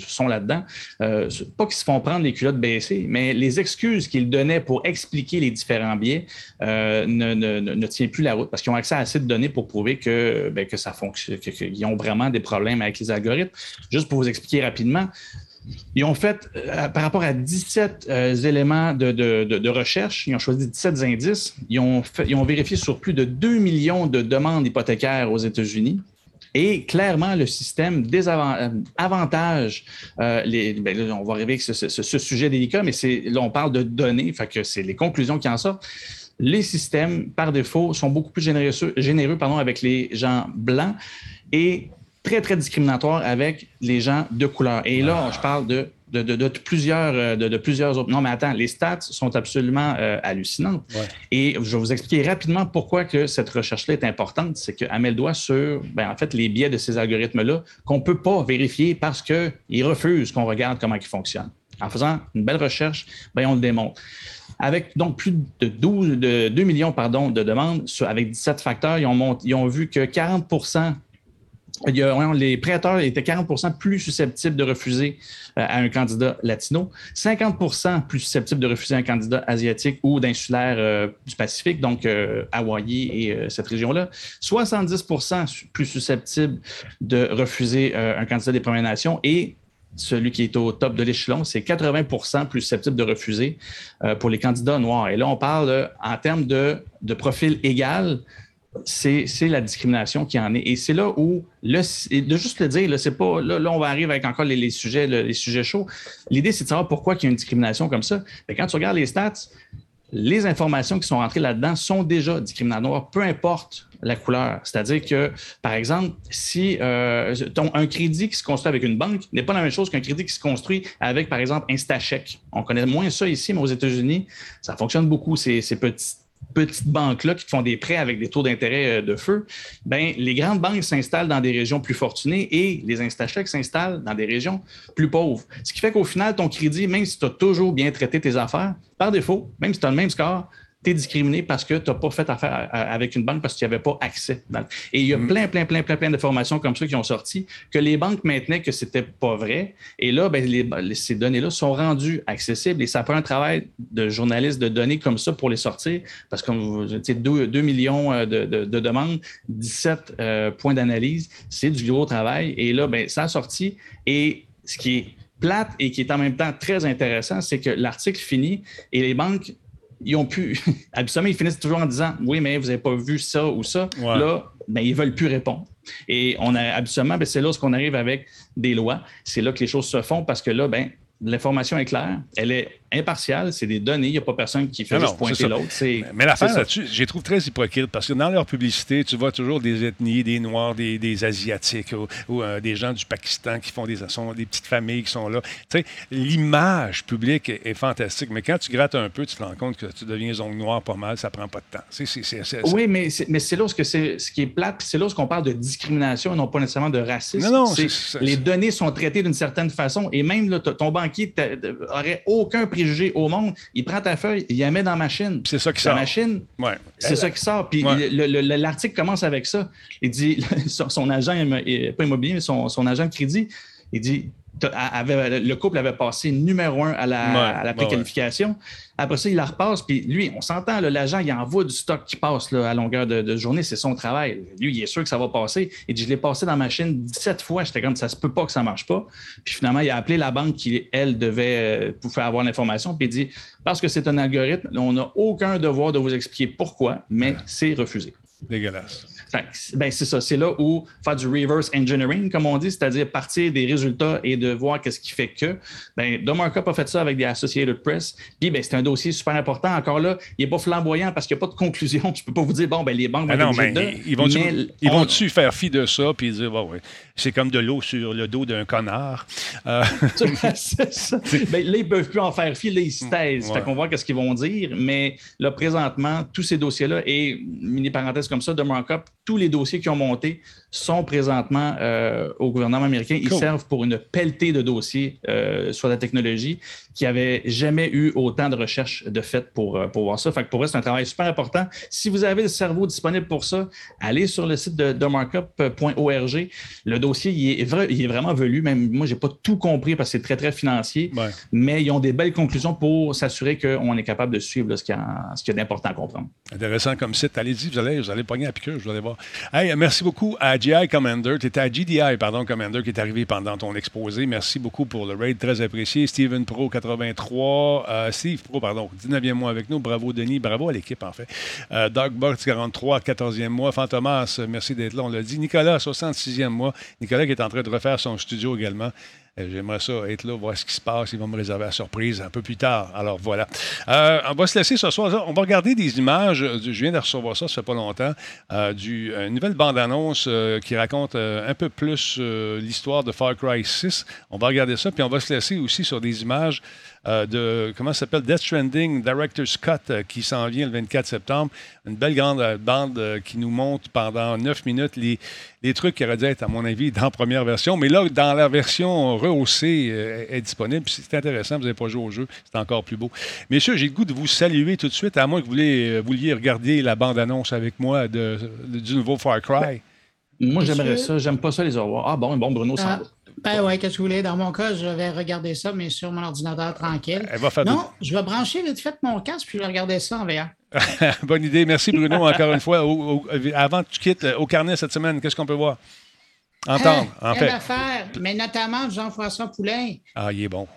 sont là-dedans, euh, pas qu'ils se font prendre les culottes baissées, mais les excuses qu'ils donnaient pour expliquer les différents biais euh, ne, ne, ne, ne tiennent plus la route parce qu'ils ont accès à assez de données pour prouver que, ben, que ça fonctionne, qu'ils ont vraiment des problèmes avec les algorithmes. Juste pour vous expliquer rapidement, ils ont fait, par rapport à 17 euh, éléments de- de recherche, ils ont choisi 17 indices. Ils ont, fait- ils ont vérifié sur plus de 2 millions de demandes hypothécaires aux États-Unis. Et clairement, le système désavantage euh, les. ben là, on va arriver avec ce, ce- ce sujet délicat, mais c'est là, on parle de données, fait que c'est les conclusions qui en sortent. Les systèmes, par défaut, sont beaucoup plus généreux, généreux pardon, avec les gens blancs et très, très discriminatoires avec les gens de couleur. Et là, je parle de de, de- de plusieurs, euh, de, de plusieurs autres. Non, mais attends, les stats sont absolument euh, hallucinantes. Et je vais vous expliquer rapidement pourquoi que cette recherche-là est importante. C'est qu'elle met le doigt sur, ben, en fait, les biais de ces algorithmes-là qu'on ne peut pas vérifier parce qu'ils refusent qu'on regarde comment ils fonctionnent. En faisant une belle recherche, ben, on le démontre. Avec donc plus de 12, de 2 millions pardon, de demandes avec 17 facteurs, ils ont, mont- ils ont vu que 40 les prêteurs étaient 40% plus susceptibles de refuser euh, à un candidat latino, 50% plus susceptibles de refuser un candidat asiatique ou d'insulaire euh, du Pacifique, donc euh, Hawaï et cette région-là, 70 su- plus susceptibles de refuser un candidat des Premières Nations et celui qui est au top de l'échelon, c'est 80% plus susceptible de refuser pour les candidats noirs. Et là, on parle en termes de profil égal, c'est la discrimination qui en est. Et c'est là où, le, de juste le dire, là, c'est pas, là, on va arriver avec encore les, sujets, chauds. L'idée, c'est de savoir pourquoi il y a une discrimination comme ça. Mais quand tu regardes les stats, les informations qui sont rentrées là-dedans sont déjà discriminatoires, peu importe la couleur. C'est-à-dire que, par exemple, si euh, un crédit qui se construit avec une banque n'est pas la même chose qu'un crédit qui se construit avec, par exemple, InstaCheck. On connaît moins ça ici, mais aux États-Unis, ça fonctionne beaucoup, ces, ces petits petites banques-là qui te font des prêts avec des taux d'intérêt euh, de feu, ben, les grandes banques s'installent dans des régions plus fortunées et les InstaCheck s'installent dans des régions plus pauvres. Ce qui fait qu'au final, ton crédit, même si tu as toujours bien traité tes affaires, par défaut, même si tu as le même score, tu es discriminé parce que tu n'as pas fait affaire avec une banque parce que tu n'y avais pas accès. Et il y a plein, plein, plein, plein, plein d'informations comme ça qui ont sorti que les banques maintenaient que c'était pas vrai. Et là, ben, les- ces données-là sont rendues accessibles et ça prend un travail de journaliste de données comme ça pour les sortir parce que, comme vous tu sais, 2, millions euh, de, de- de demandes, 17 euh, points d'analyse, c'est du gros travail. Et là, ben, ça a sorti. Et ce qui est plate et qui est en même temps très intéressant, c'est que l'article finit et les banques ils ont pu. Habituellement, ils finissent toujours en disant Oui, mais vous n'avez pas vu ça ou ça. Ouais. Là, ben, ils ne veulent plus répondre. Et on a habituellement, ben, c'est là qu'on arrive avec des lois. C'est là que les choses se font parce que là, ben, l'information est claire, elle est impartiale, c'est des données, il n'y a pas personne qui fait Non, juste pointer l'autre. C'est- Mais l'affaire là-dessus, je les trouve très hypocrites parce que dans leur publicité, tu vois toujours des ethnies, des Noirs, des, des Asiatiques ou, ou, euh, des gens du Pakistan qui font des, sont des petites familles qui sont là. Tu sais, l'image publique est, est fantastique, mais quand tu grattes un peu, tu te rends compte que tu deviens zone noire pas mal, ça prend pas de temps. C'est, c'est, c'est- c'est- Oui, mais c'est, mais là où ce, que c'est, ce qui est plate, c'est là où on parle de discrimination et non pas nécessairement de racisme. Non, non, c'est- les données sont traitées d'une certaine façon et même là, ton banquier n'aurait aucun préjugé au monde. Il prend ta feuille, il la met dans la machine. C'est ça qui La sort. machine, Ouais. c'est ça qui sort. Puis Ouais. l'article commence avec ça. Il dit, son, son agent, pas immobilier, mais son, son agent de crédit, il dit, avait- le couple avait passé numéro un à la, Ouais, à la ouais, préqualification. Après ça, il la repasse. Puis lui, on s'entend, l'agent, il envoie du stock qui passe là, à longueur de, de journée. C'est son travail. Lui, il est sûr que ça va passer. Il dit, je l'ai passé dans ma machine 17 fois. J'étais comme, ça se peut pas que ça marche pas. Puis finalement, il a appelé la banque qui, elle, devait euh, pour faire avoir l'information. Puis il dit, parce que c'est un algorithme, on n'a aucun devoir de vous expliquer pourquoi, mais c'est refusé. Dégueulasse. Ben, c'est ça. C'est là où faire du reverse engineering, comme on dit, c'est-à-dire partir des résultats et de voir qu'est-ce qui fait que. Ben, Domarkup a fait ça avec des Associated Press. Puis, ben, c'est un dossier super important. Encore là, il n'est pas flamboyant parce qu'il n'y a pas de conclusion. Je ne peux pas vous dire, bon, ben, les banques vont Ah non, obligées de- ils vont-tu mais ils on- vont-tu faire fi de ça puis dire, ouais, c'est comme de l'eau sur le dos d'un connard? Euh, C'est ça. Ben, là, ils ne peuvent plus en faire fi, là, ils se taisent. Ouais. Fait qu'on voit qu'est-ce qu'ils vont dire. Mais là, présentement, tous ces dossiers-là, et mini parenthèse comme ça, de Markup, tous les dossiers qui ont monté sont présentement euh, au gouvernement américain. Ils Cool. servent pour une pelletée de dossiers euh, sur la technologie qui n'avaient jamais eu autant de recherches de fait pour, euh, pour voir ça. Fait que pour eux, c'est un travail super important. Si vous avez le cerveau disponible pour ça, allez sur le site de, de markup.org. Le dossier, il est, vrai- il est vraiment velu. Même moi, j'ai pas tout compris parce que c'est très, très financier. Mais ils ont des belles conclusions pour s'assurer qu'on est capable de suivre là, ce qu'il y a, d'important à comprendre. Intéressant comme site. Allez-y, vous allez, vous allez pogner à piqûre, je vais aller merci beaucoup à GI Commander. Tu étais à GDI, pardon, Commander, qui est arrivé pendant ton exposé. Merci beaucoup pour le raid, très apprécié. Steven Pro 83, euh, Steve Pro, pardon, 19e mois avec nous. Bravo, Denis. Bravo à l'équipe, en fait. Euh, Dogbox 43, 14e mois. Fantomas, merci d'être là, on l'a dit. Nicolas, 66e mois. Nicolas qui est en train de refaire son studio également. Euh, J'aimerais ça être là, voir ce qui se passe. Ils vont me réserver la surprise un peu plus tard. Alors voilà. Euh, on va se laisser ce soir. On va regarder des images. Je viens de recevoir ça, ça fait pas longtemps, euh, une nouvelle bande-annonce euh, qui raconte euh, un peu plus euh, l'histoire de Far Cry 6. On va regarder ça, puis on va se laisser aussi sur des images euh, de, comment ça s'appelle, Death Stranding, Director's Cut, euh, qui s'en vient le 24 septembre. Une belle grande euh, bande euh, qui nous montre pendant 9 minutes les, les trucs qui auraient dû être, à mon avis, dans la première version. Mais là, dans la version rehaussée, euh, est disponible. C'est intéressant, vous n'avez pas joué au jeu, c'est encore plus beau. Messieurs, j'ai le goût de vous saluer tout de suite, à moins que vous vouliez, vouliez regarder la bande-annonce avec moi de, de- du nouveau Far Cry. Moi, Monsieur? j'aimerais ça. J'aime pas ça, les au revoir. Ah bon, bon, Bruno s'en Ah, va. Ben ouais, qu'est-ce que vous voulez? Dans mon cas, je vais regarder ça, mais sur mon ordinateur tranquille. Elle va faire non, je vais brancher vite fait mon casque, puis je vais regarder ça en VR. Bonne idée. Merci, Bruno, encore une fois. Au- au- avant que tu quittes, euh, au carnet cette semaine, qu'est-ce qu'on peut voir? Entendre, Hein, en fait. d'affaires, mais notamment Jean-François Poulain. Ah, il est bon.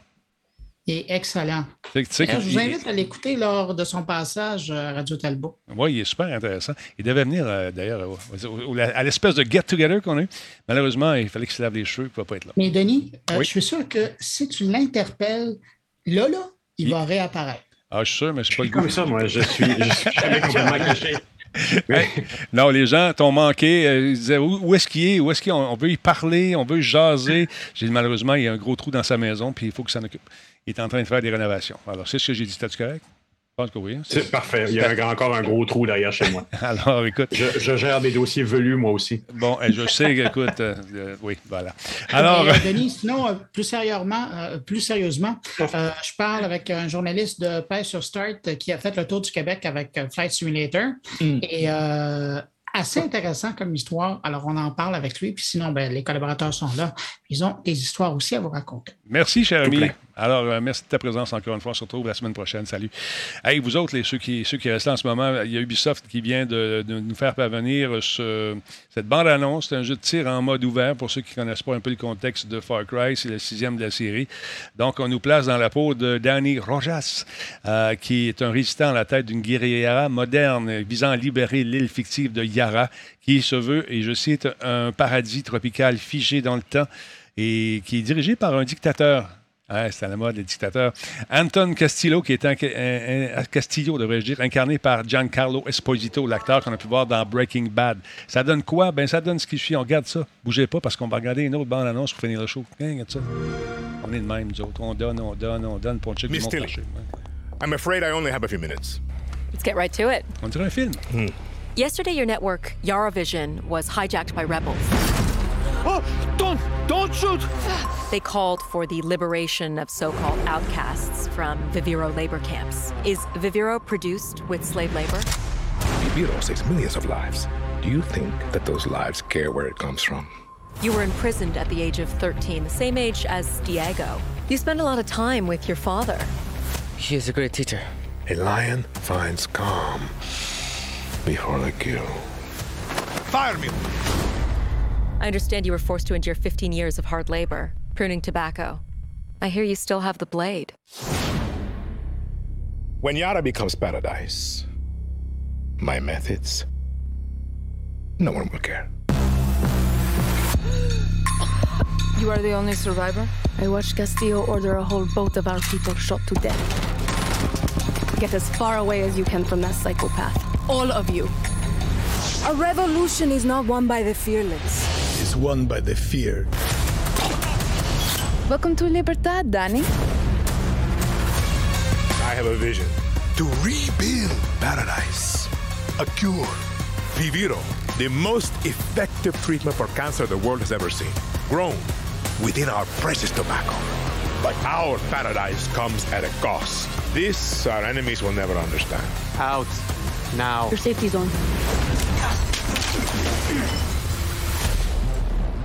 Il est excellent. Tu sais- je vous invite à l'écouter lors de son passage à Radio Talbot. Oui, il est super intéressant. Il devait venir, euh, d'ailleurs, au- au- au- à l'espèce de get-together qu'on a eu. Malheureusement, il fallait qu'il se lave les cheveux, il ne va pas être là. Mais Denis, euh, Oui. je suis sûr que si tu l'interpelles, là, là, il va réapparaître. Ah, je suis sûr, mais je suis pas le goût. Comme ça, moi, je suis, je suis jamais complètement caché. Hey, non, les gens t'ont manqué. euh, ils disaient où, où est-ce qu'il est? Où est-ce qu'il est? On, on veut y parler, on veut y jaser. J'ai dit, malheureusement, il y a un gros trou dans sa maison, puis il faut que ça s'en occupe. Il est en train de faire des rénovations. Alors, c'est ce que j'ai dit. T'as-tu correct? Je pense que oui. hein? C'est parfait. Il y a un- encore un gros trou derrière chez moi. Alors, écoute. Je, je gère des dossiers velus, moi aussi. Bon, eh, je sais, écoute. euh, euh, oui, voilà. Alors. Mais, euh, Denis, sinon, euh, plus sérieusement, euh, plus sérieusement euh, je parle avec un journaliste de Pêche sur Start qui a fait le tour du Québec avec Flight Simulator. Hmm. Et euh, assez intéressant comme histoire. Alors, on en parle avec lui. Puis sinon, ben, les collaborateurs sont là. Ils ont des histoires aussi à vous raconter. Merci, cher ami. Alors, euh, merci de ta présence encore une fois. On se retrouve la semaine prochaine. Salut. Hey, vous autres, les, ceux, qui, ceux qui restent là en ce moment, il y a Ubisoft qui vient de, de nous faire parvenir ce- cette bande-annonce. C'est un jeu de tir en mode ouvert pour ceux qui ne connaissent pas un peu le contexte de Far Cry. C'est le sixième de la série. Donc, on nous place dans la peau de Danny Rojas, euh, qui est un résistant à la tête d'une guérilla moderne visant à libérer l'île fictive de Yara, qui se veut, et je cite, un paradis tropical figé dans le temps et qui est dirigé par un dictateur. Ouais, c'est à la mode, les dictateurs. Anton Castillo, qui est un, un- un- Castillo, devrais-je dire, incarné par Giancarlo Esposito, l'acteur qu'on a pu voir dans Breaking Bad. Ça donne quoi? Ben, ça donne ce qui suit. On regarde ça. Bougez pas parce qu'on va regarder une autre bande-annonce pour finir le show. Hein, regarde ça. On est de même, nous autres. On donne, on donne, on donne pour un check du monde. I'm afraid I only have a few minutes. Let's get right to it. On dirait un film. Yesterday, your network, Yara Vision, was hijacked by rebels. Oh, don't, don't shoot! They called for the liberation of so called outcasts from Viviro labor camps. Is Viviro produced with slave labor? Viviro saves millions of lives. Do you think that those lives care where it comes from? You were imprisoned at the age of 13, the same age as Diego. You spend a lot of time with your father. He is a great teacher. A lion finds calm before they kill. Fire me! I understand you were forced to endure 15 years of hard labor, pruning tobacco. I hear you still have the blade. When Yara becomes paradise, my methods, no one will care. You are the only survivor? I watched Castillo order a whole boat of our people shot to death. Get as far away as you can from that psychopath. All of you. A revolution is not won by the fearless. It's won by the fear. Welcome to Libertad, Danny. I have a vision to rebuild paradise. A cure. Viviro, the most effective treatment for cancer the world has ever seen. Grown within our precious tobacco. But our paradise comes at a cost. This our enemies will never understand. Out. Now. Your safety zone.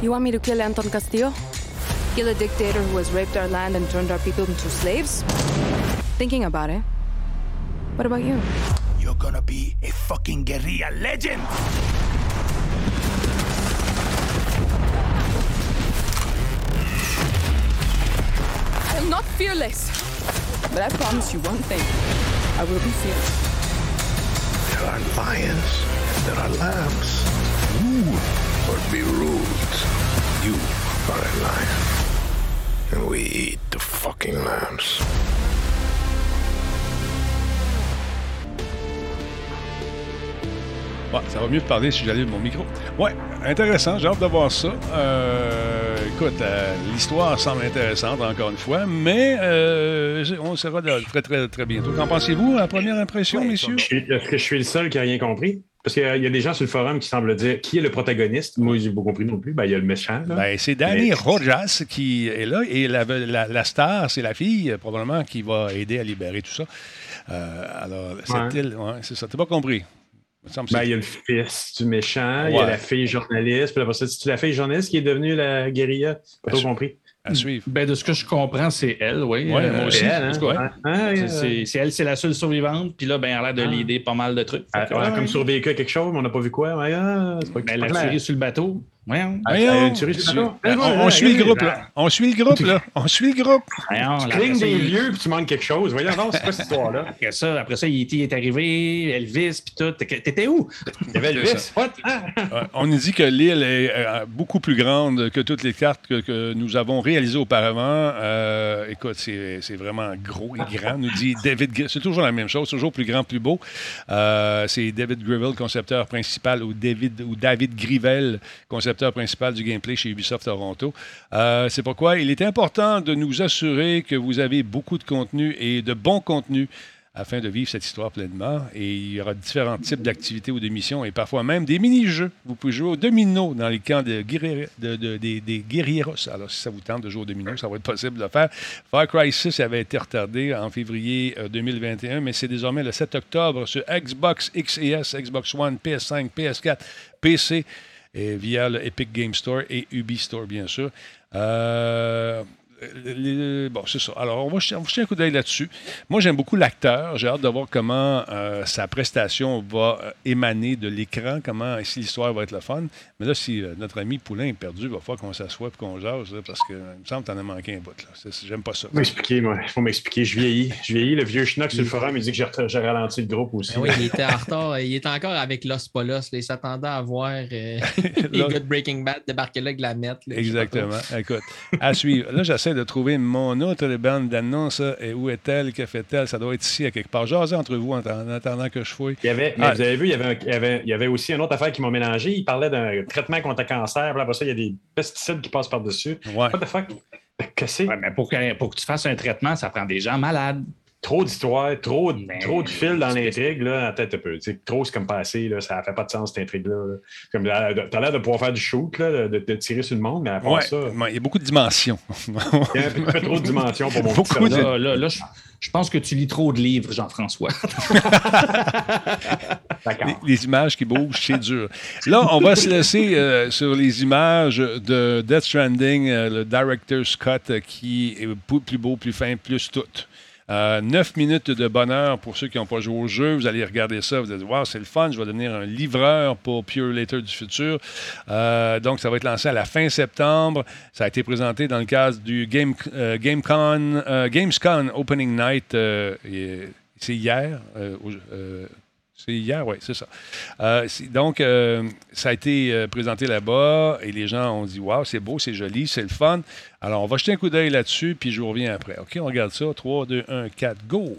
You want me to kill Anton Castillo? Kill a dictator who has raped our land and turned our people into slaves? Thinking about it. What about you? You're gonna be a fucking guerrilla legend. Fearless. But I promise you one thing. I will be fearless. There are lions there are lambs. Or be ruled. You are a lion. And we eat the fucking lambs. Ça va mieux de parler si j'allume mon micro. Ouais, intéressant, j'ai hâte de voir ça. Euh, écoute, euh, l'histoire semble intéressante encore une fois, mais euh, on sera de très, très, très bientôt. Qu'en pensez-vous, à première impression, messieurs? Est-ce que je suis le seul qui n'a rien compris? Parce qu'il y a des gens sur le forum qui semblent dire qui est le protagoniste? Moi, j'ai pas compris non plus. Ben, il y a le méchant. Ben, c'est Danny Mais- Rojas qui est là et la, la- la star, c'est la fille, probablement, qui va aider à libérer tout ça. Euh, alors, cette Ouais. c'est ça. T'as pas compris? Il Ben, il y a le fils du méchant, il y a la fille journaliste, puis après ça, c'est la fille journaliste qui est devenue la guérilla? Pas trop compris. À suivre. Ben, de ce que je comprends, c'est elle, oui. Ouais, moi aussi. C'est elle, hein? Ouais. hein? C'est- elle, c'est la seule survivante. Puis là, ben, elle a l'air de Ah. l'aider pas mal de trucs. Ah, ouais, ouais. comme survécu à quelque chose, mais on n'a pas vu quoi. Ah, pas, Ben, elle a tiré sur le bateau. Voyons. Ah, Voyons, on, suit le groupe, là. On suit le groupe, là. On suit le groupe. Voyons, Tu clignes des il- lieux puis tu manques quelque chose. Voyons, non, c'est quoi cette histoire-là? Après ça, après ça, E.T. est arrivé, Elvis, puis tout. T'étais où? Il y avait Elvis. What? Ah! Ouais, on nous dit que l'île est euh, beaucoup plus grande que toutes les cartes que, que nous avons réalisées auparavant. Euh, écoute, c'est c'est vraiment gros et grand, nous dit David. C'est toujours la même chose, toujours plus grand, plus beau. Euh, c'est David Grivell, concepteur principal, ou David, ou David Grivel, concepteur principal du gameplay chez Ubisoft Toronto. Euh, c'est pourquoi il est important de nous assurer que vous avez beaucoup de contenu et de bon contenu afin de vivre cette histoire pleinement. Et il y aura différents types d'activités ou de missions et parfois même des mini-jeux. Vous pouvez jouer au domino dans les camps de de- de- des, guerrieros. Alors, si ça vous tente de jouer au domino, ça va être possible de le faire. Far Cry 6 avait été retardé en février euh, 2021, mais c'est désormais le 7 octobre sur Xbox X et S, Xbox One, PS5, PS4, PC, et via le Epic Game Store et Ubi bien sûr. Euh, bon, c'est ça. Alors, on va, on va jeter un coup d'œil là-dessus. Moi, j'aime beaucoup l'acteur. J'ai hâte de voir comment euh, sa prestation va euh, émaner de l'écran, comment, si l'histoire va être le fun. Mais là, si euh, notre ami Poulain est perdu, il va falloir qu'on s'assoie et qu'on jase, là, parce que il me semble que t'en as manqué un bout. là. J'aime pas ça. Faut m'expliquer, moi. Il faut m'expliquer. Je vieillis. Je vieillis. Le vieux schnock sur le forum, il dit que j'ai ralenti le groupe aussi. Ben oui, il était en retard. Il était encore avec Los Polos. là. Il s'attendait à voir euh, les gars de Breaking Bad débarquer là avec la mette. là. Exactement. Écoute, à suivre. Là, j'essaie de trouver mon autre bande d'annonce. Et où est-elle? Que fait-elle? Ça doit être ici, à quelque part. Jasez entre vous en, en attendant que je fouille. Il y avait, mais Ah, vous avez vu, il y avait, un- il y avait, il y avait aussi une autre affaire qui m'a mélangé. Il parlait d'un traitement contre le cancer. Après ça, il y a des pesticides qui passent par-dessus. Ouais. What the fuck? Que c'est? Ouais, mais pour que, pour que tu fasses un traitement, ça prend des gens malades. Trop d'histoires, trop, de- Ben, trop de fils dans l'intrigue, là, en tête un peu. Tu sais, trop, c'est comme passé, là, ça fait pas de sens, cette intrigue-là. là. Comme, là, T'as l'air de pouvoir faire du shoot, là, de, de tirer sur le monde, mais à part Ouais, ça, ouais, il y a beaucoup de dimensions. il y a un peu, trop de dimensions pour mon Beaucoup petit de-. Là, là, là, je, je pense que tu lis trop de livres, Jean-François. D'accord. Les, les images qui bougent, c'est dur. Là, on va se laisser euh, sur les images de Death Stranding, euh, le Director Scott, euh, qui est plus beau, plus fin, plus tout. Euh, Neuf minutes de bonheur pour ceux qui n'ont pas joué au jeu. Vous allez regarder ça, vous allez dire Wow, c'est le fun, je vais devenir un livreur pour Pure Later du futur. Euh, donc, ça va être lancé à la fin septembre. Ça a été présenté dans le cadre du Game, euh, GameCon, euh, Gamescom Opening Night. euh, c'est hier. C'est hier, oui, c'est ça. Euh, donc, euh, ça a été euh, présenté là-bas et les gens ont dit Waouh, c'est beau, c'est joli, c'est le fun. Alors, on va jeter un coup d'œil là-dessus, puis je vous reviens après. OK, on regarde ça. 3, 2, 1, 4, go!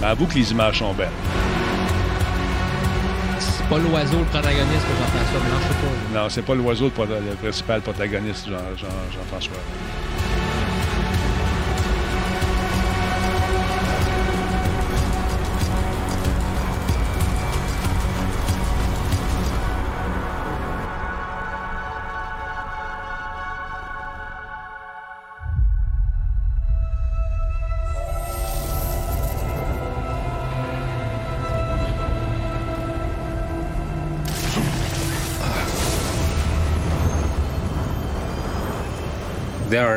Ben, avoue que les images sont belles. C'est pas l'oiseau le protagoniste que Jean-François pas. Non, c'est pas l'oiseau le, le principal protagoniste, Jean- Jean- Jean-François.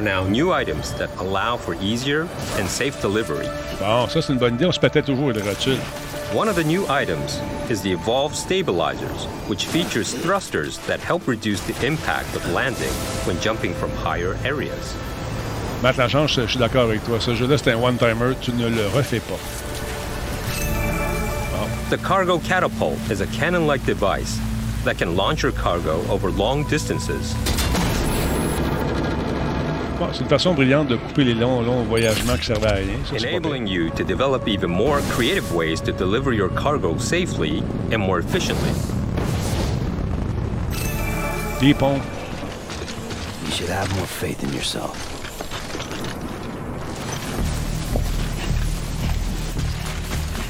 Now new items that allow for easier and safe delivery. Bon, ça, c'est une bonne idée. On se pétait toujours les rotules. One of the new items is the Evolved Stabilizers, which features thrusters that help reduce the impact of landing when jumping from higher areas. Matt Lachance, je suis d'accord avec toi. Ce jeu-là, c'est un one-timer. Tu ne le refais pas. The cargo catapult is a cannon like device that can launch your cargo over long distances. Bon, c'est une façon brillante de couper les longs, longs voyagements qui servaient à rien. Ça, enabling you to develop even more creative ways to deliver your cargo safely and more efficiently. Des ponts. You should have more faith in yourself.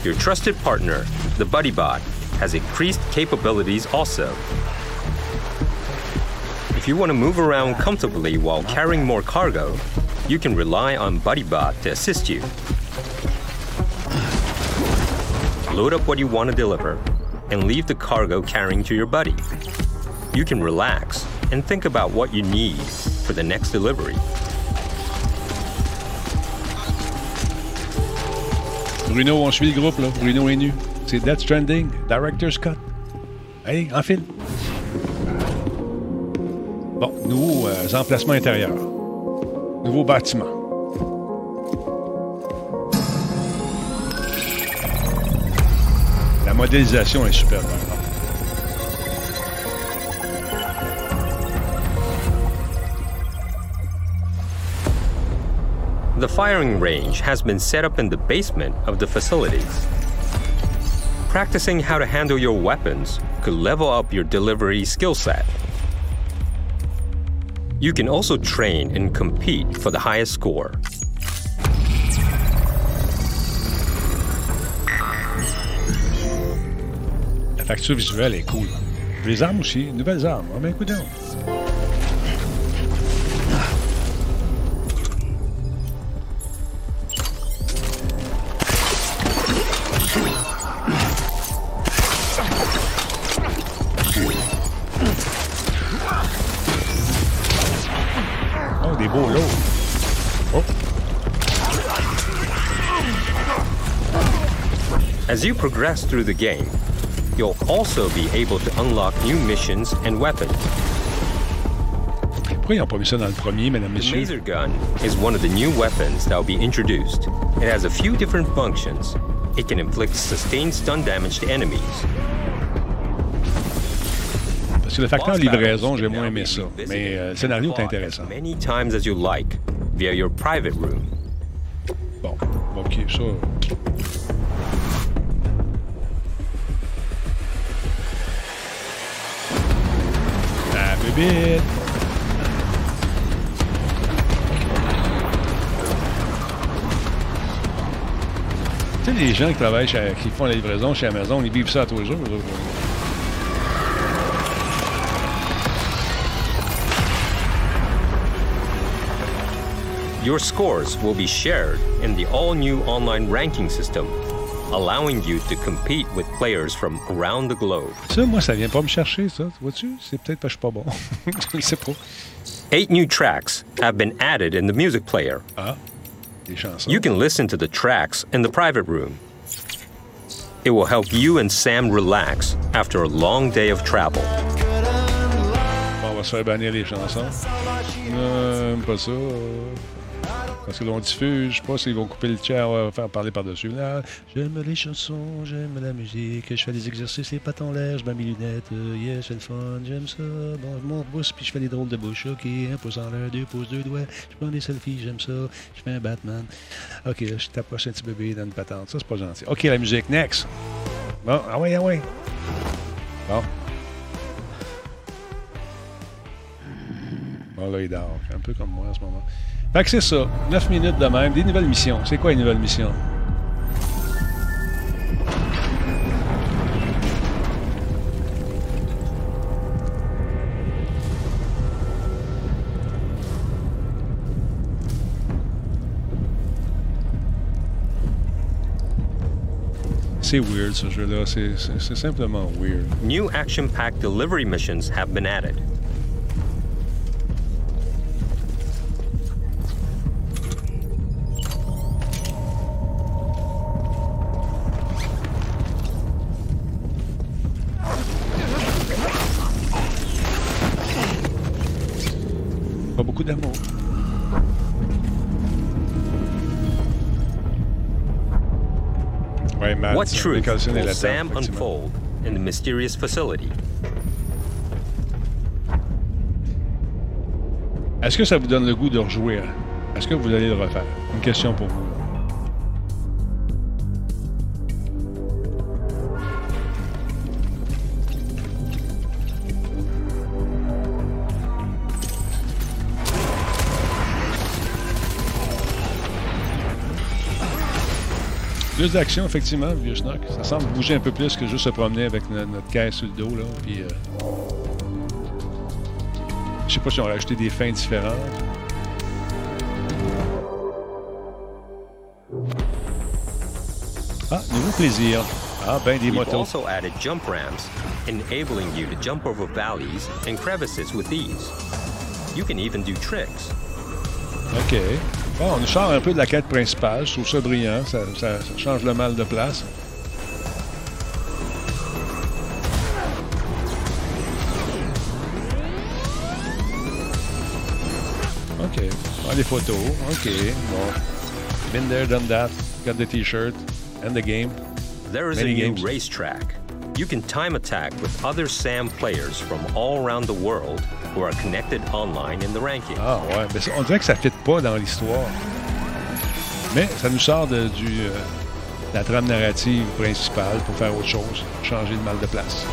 Your trusted partner, the BuddyBot, has increased capabilities also. If you want to move around comfortably while carrying more cargo, you can rely on BuddyBot to assist you. Load up what you want to deliver and leave the cargo carrying to your buddy. You can relax and think about what you need for the next delivery. Bruno, on suit groupe, là. Bruno est nu. C'est Death Stranding, Director's Cut. Hey, en. Bon, nouveaux euh, emplacements intérieurs. Nouveau bâtiment. La modélisation est. The firing range has been set up in the basement of the facilities. Practicing how to handle your weapons could level up your delivery skill set. You can also train and compete for the highest score. La facture visuelle est cool. Les armes aussi, nouvelles armes. Ah ben, écoute progress through the game, you'll also be able to unlock new missions and weapons. pourquoi ils n'ont pas mis ça dans le premier, mesdames, The messieurs? laser gun is one of the new weapons that will be introduced. It has a few different functions. It can inflict sustained stun damage to enemies. Parce que le facteur livraison, j'ai moins aimé ça. Mais euh, le scénario est intéressant. Many times as you like via your private room. Bon, OK, ça. Tu sais, les gens qui travaillent, chez, qui font la livraison chez Amazon, ils vivent ça tous les jours. Your scores will be shared in the all new online ranking system, allowing you to compete with players from around the globe. Ça, moi, ça vient pas me chercher, ça. Vois-tu? C'est peut-être parce que je suis pas bon. je sais pas. Eight new tracks have been added in the music player. Ah, des chansons. You can listen to the tracks in the private room. It will help you and Sam relax after a long day of travel. Bon, on va se faire bannir les chansons. Euh, pas ça. Parce que l'on diffuse, je sais pas s'ils vont couper le on va faire parler par-dessus. Là, j'aime les chansons, j'aime la musique, je fais des exercices, les pattes en l'air, je mets mes lunettes, euh, yes, c'est le fun, j'aime ça. Bon, je monte pouce, puis je fais des drôles de bouche, ok, un pouce en l'air, deux pouces, deux doigts, je prends des selfies, j'aime ça, je fais un Batman. Ok, là, je t'approche un petit bébé dans une patente, ça c'est pas gentil. Ok, la musique, next. Bon, ah ouais, ah ouais. Bon. Bon, là, il dort. Un peu comme moi en ce moment. Fait que c'est ça. 9 minutes de même. Des nouvelles missions. C'est quoi les nouvelles missions? C'est weird ce jeu-là. C'est- simplement weird. New action packed delivery missions have been added. Truth will Sam unfold in the mysterious facility? Est-ce que ça vous donne le goût de rejouer? Est-ce que vous allez le refaire? Une question pour vous. Plus d'action, effectivement, vieux schnock. Ça semble bouger un peu plus que juste se promener avec no- notre caisse sur le dos. Là, puis, euh, Je sais pas si on a rajouté des fins différentes. Ah, nouveau plaisir. Ah, ben des We've motos. also added jump ramps, enabling you to jump over valleys and crevices with ease. You can even do tricks. OK. Bon, on sort un peu de la quête principale. Je trouve ça brillant. Ça, ça- ça change le mal de place. OK. Ah, les photos. OK. Bon. Been there, done that. Got the t-shirt and the game. There is Many a new racetrack. You can time attack with other SAM players from all around the world who are connected online in the ranking. Ah ouais, mais on dirait que ça fit dans l'histoire. Mais ça nous sort de, du, euh, la trame narrative principale pour faire autre chose, changer de mal de place.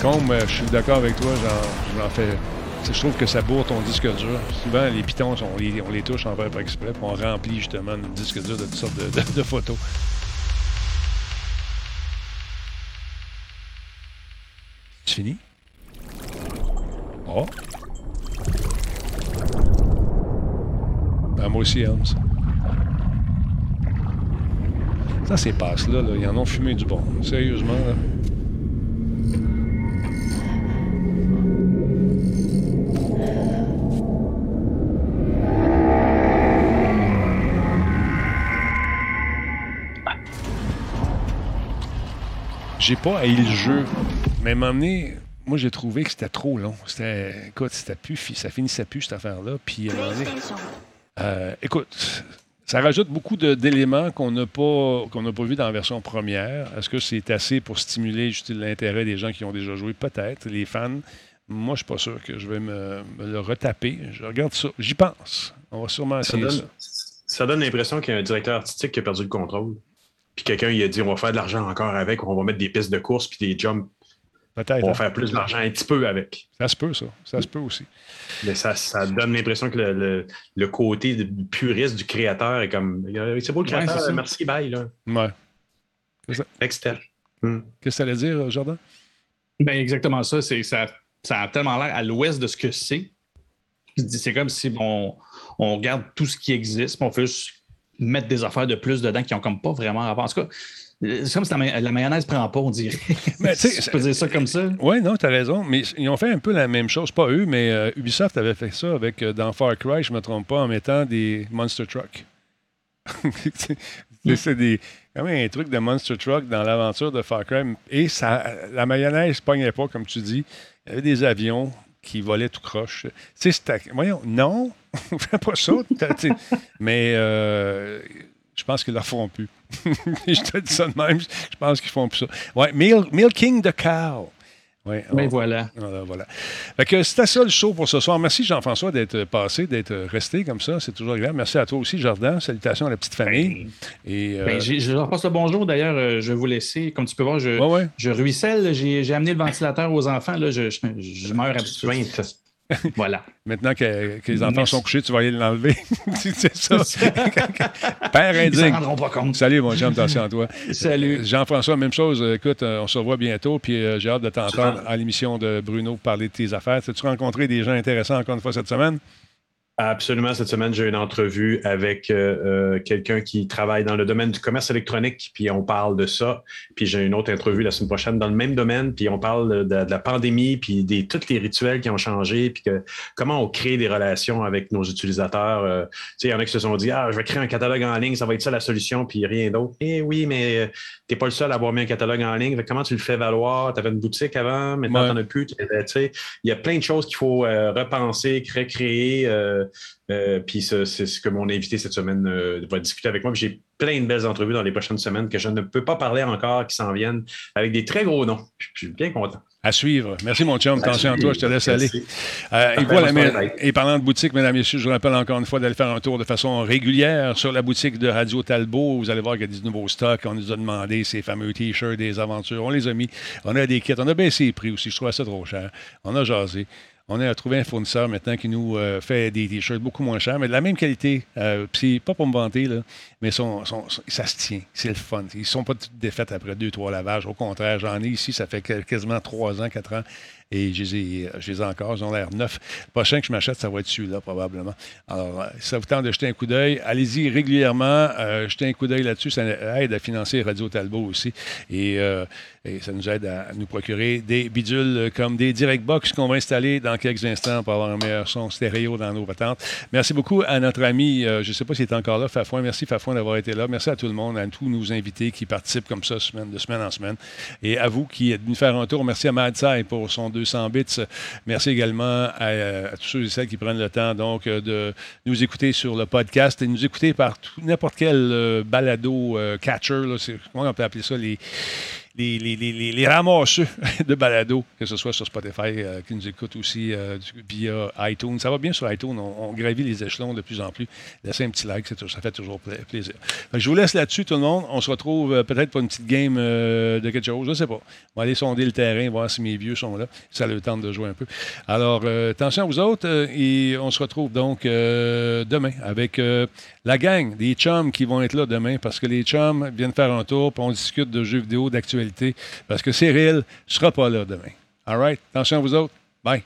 Comme euh, je suis d'accord avec toi, j'en- fais. Je trouve que ça bourre ton disque dur. Souvent, les pitons, on les, on les touche en fait pas exprès, puis on remplit justement notre disque dur de toutes sortes de photos. Fini? Oh! Ben, moi aussi, Helms. Ça, ces passes-là, là, ils en ont fumé du bon. Sérieusement. J'ai pas haï le jeu, mais à un moment donné, moi j'ai trouvé que c'était trop long. C'était, écoute, c'était plus, ça finissait plus cette affaire-là. Puis euh, écoute, ça rajoute beaucoup d'éléments qu'on n'a pas qu'on n'a pas vu dans la version première. Est-ce que c'est assez pour stimuler l'intérêt des gens qui ont déjà joué? Peut-être, les fans. Moi, je suis pas sûr que je vais me, me le retaper. Je regarde ça. J'y pense. On va sûrement Ça essayer ça. donne, ça donne l'impression qu'il y a un directeur artistique qui a perdu le contrôle. Puis quelqu'un il a dit on va faire de l'argent encore avec, on va mettre des pistes de course puis des jumps. Peut-être. On va hein. faire plus d'argent un petit peu avec. Ça se peut, ça. Ça se peut aussi. Mais ça, ça donne l'impression que le, le- le côté puriste du créateur est comme euh, c'est beau le créateur, merci, bye. Là. Ouais. Qu'est-ce que Next step. qu'est-ce que ça allait dire, Jordan? Ben exactement ça. C'est, ça, ça a tellement l'air à l'ouest de ce que c'est. C'est comme si on, on regarde tout ce qui existe, puis on fait juste mettre des affaires de plus dedans qui n'ont comme pas vraiment rapport. En tout cas, c'est comme si la, ma- la mayonnaise prend pas, on dirait. Mais, tu peux dire ça comme ça. Oui, non, tu as raison. Mais ils ont fait un peu la même chose. Pas eux, mais euh, Ubisoft avait fait ça avec, euh, dans Far Cry, je ne me trompe pas, en mettant des Monster Truck. C'est- des, quand même un truc de Monster Truck dans l'aventure de Far Cry. Et ça, la mayonnaise ne pognait pas, comme tu dis. Il y avait des avions qui volaient tout croche. Tu sais, c'était- voyons, non, fais pas ça. Mais euh, je pense qu'ils ne le feront plus. je te dis ça de même. Je pense qu'ils font plus ça. Ouais, Mil- Milking the Cow. Ouais, Mais on- voilà. voilà, voilà. Fait que c'était ça le show pour ce soir. Merci Jean-François d'être passé, d'être resté comme ça. C'est toujours agréable. Merci à toi aussi, Jordan. Salutations à la petite famille. Et, euh, Ben, j'ai- je leur passe le bonjour. D'ailleurs, euh, je vais vous laisser. Comme tu peux voir, je, Ouais, ouais. je ruisselle. J'ai amené le ventilateur aux enfants. Là, je, je, je meurs habitué. Voilà. Maintenant que, que les enfants Merci. sont couchés, tu vas aller l'enlever. C'est ça. Père Ils s'en indigne. rendront pas compte. Salut, mon chum, attention à toi. Salut. Jean-François, même chose. Euh, Écoute, euh, on se revoit bientôt. Puis euh, j'ai hâte de t'entendre à l'émission de Bruno parler de tes affaires. As-tu rencontré des gens intéressants encore une fois cette semaine? Absolument. Cette semaine, j'ai une entrevue avec euh, euh, quelqu'un qui travaille dans le domaine du commerce électronique, puis on parle de ça. Puis j'ai une autre entrevue la semaine prochaine dans le même domaine, puis on parle de, la pandémie, puis des tous les rituels qui ont changé, puis que, comment on crée des relations avec nos utilisateurs. Euh, tu sais, il y en a qui se sont dit, ah, je vais créer un catalogue en ligne, ça va être ça la solution, puis rien d'autre. Eh oui, mais tu n'es pas le seul à avoir mis un catalogue en ligne. Comment tu le fais valoir? Tu avais une boutique avant, maintenant tu n'en as plus. Tu sais, il y a plein de choses qu'il faut repenser, recréer. Euh, puis c'est ce que mon invité cette semaine euh, va discuter avec moi. J'ai plein de belles entrevues dans les prochaines semaines que je ne peux pas parler encore, qui s'en viennent avec des très gros noms. Je suis bien content. À suivre. Merci, mon chum. Attention à toi, je te laisse aller. Euh, et, parlant de boutique, mesdames et messieurs, je vous rappelle encore une fois d'aller faire un tour de façon régulière sur la boutique de Radio Talbot. Vous allez voir qu'il y a des nouveaux stocks. On nous a demandé ces fameux T-shirts des aventures. On les a mis. On a des kits. On a baissé les prix aussi. Je trouve ça trop cher. On a jasé. On a trouvé un fournisseur maintenant qui nous euh, fait des t-shirts beaucoup moins chers, mais de la même qualité. Euh, c'est pas pour me vanter, là, mais ça se tient. C'est le fun. Ils ne sont pas toutes défaites après deux, trois lavages. Au contraire, j'en ai ici, ça fait quasiment trois ans, quatre ans. Et je les ai, encore. Ils ont l'air neufs. Le prochain que je m'achète, ça va être celui-là, probablement. Alors, euh, si ça vous tente de jeter un coup d'œil, allez-y régulièrement. Euh, jetez un coup d'œil là-dessus. Ça aide à financer Radio Talbot aussi. Et, euh, ça nous aide à nous procurer des bidules comme des Direct Box qu'on va installer dans quelques instants pour avoir un meilleur son stéréo dans nos patentes. Merci beaucoup à notre ami, je ne sais pas s'il est encore là, Fafouin. Merci, Fafouin, d'avoir été là. Merci à tout le monde, à tous nos invités qui participent comme ça semaine, de semaine en semaine. Et à vous qui êtes venus faire un tour. Merci à Madsai pour son 200 bits. Merci également à, tous ceux et celles qui prennent le temps donc euh, de nous écouter sur le podcast et nous écouter par n'importe quel euh, balado euh, catcher. comment on peut appeler ça les les, ramasseux de balado, que ce soit sur Spotify, euh, qui nous écoutent aussi euh, via iTunes. Ça va bien sur iTunes. On, gravit les échelons de plus en plus. Laissez un petit like, ça fait toujours plaisir. je vous laisse là-dessus, tout le monde. On se retrouve euh, peut-être pour une petite game de quelque chose. Je ne sais pas. On va aller sonder le terrain, voir si mes vieux sont là. Ça le temps de jouer un peu. Alors, attention à vous autres. et on se retrouve donc demain avec la gang des chums qui vont être là demain parce que les chums viennent faire un tour puis on discute de jeux vidéo, d'actualité parce que Cyril ne sera pas là demain. All right? Attention à vous autres. Bye.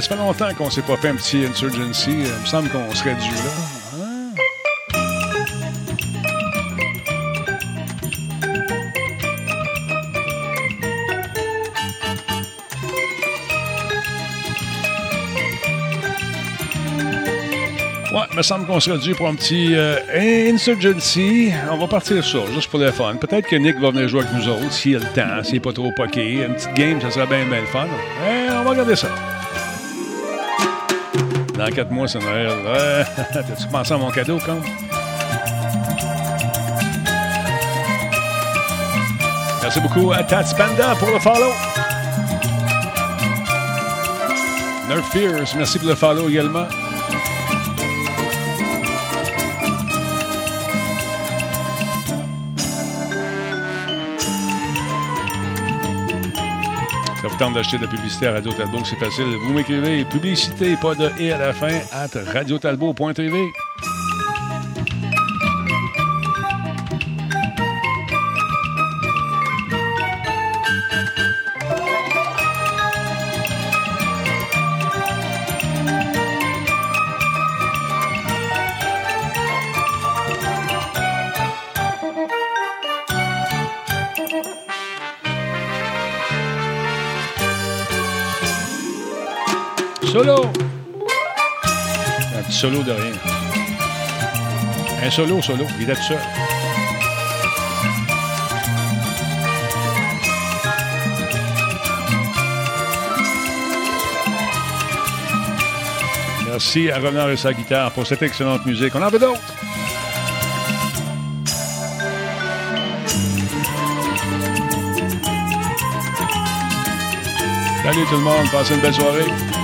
Ça fait longtemps qu'on s'est pas fait un petit Insurgency. Il me semble qu'on serait dû là. Hein? Ouais, me semble qu'on serait dû pour un petit euh, Insurgency. On va partir sur juste pour le fun. Peut-être que Nick va venir jouer avec nous autres, s'il a le temps, s'il n'est pas trop poqué. Une petite game, ça serait bien, bien le fun. Eh, on va regarder ça. Dans quatre mois, c'est Noël. Ouais. T'as-tu pensé à mon cadeau, quand? Merci beaucoup à Tats Panda pour le follow. Nerf Fears, merci pour le follow également. Tente d'acheter de la publicité à Radio Talbot, c'est facile. Vous m'écrivez publicité, pas de et à la fin, at radiotalbot.tv. solo de rien. Un solo, solo. Il était tout seul. Merci à Renard et sa guitare pour cette excellente musique. On en veut d'autres? Salut tout le monde, passez une belle soirée.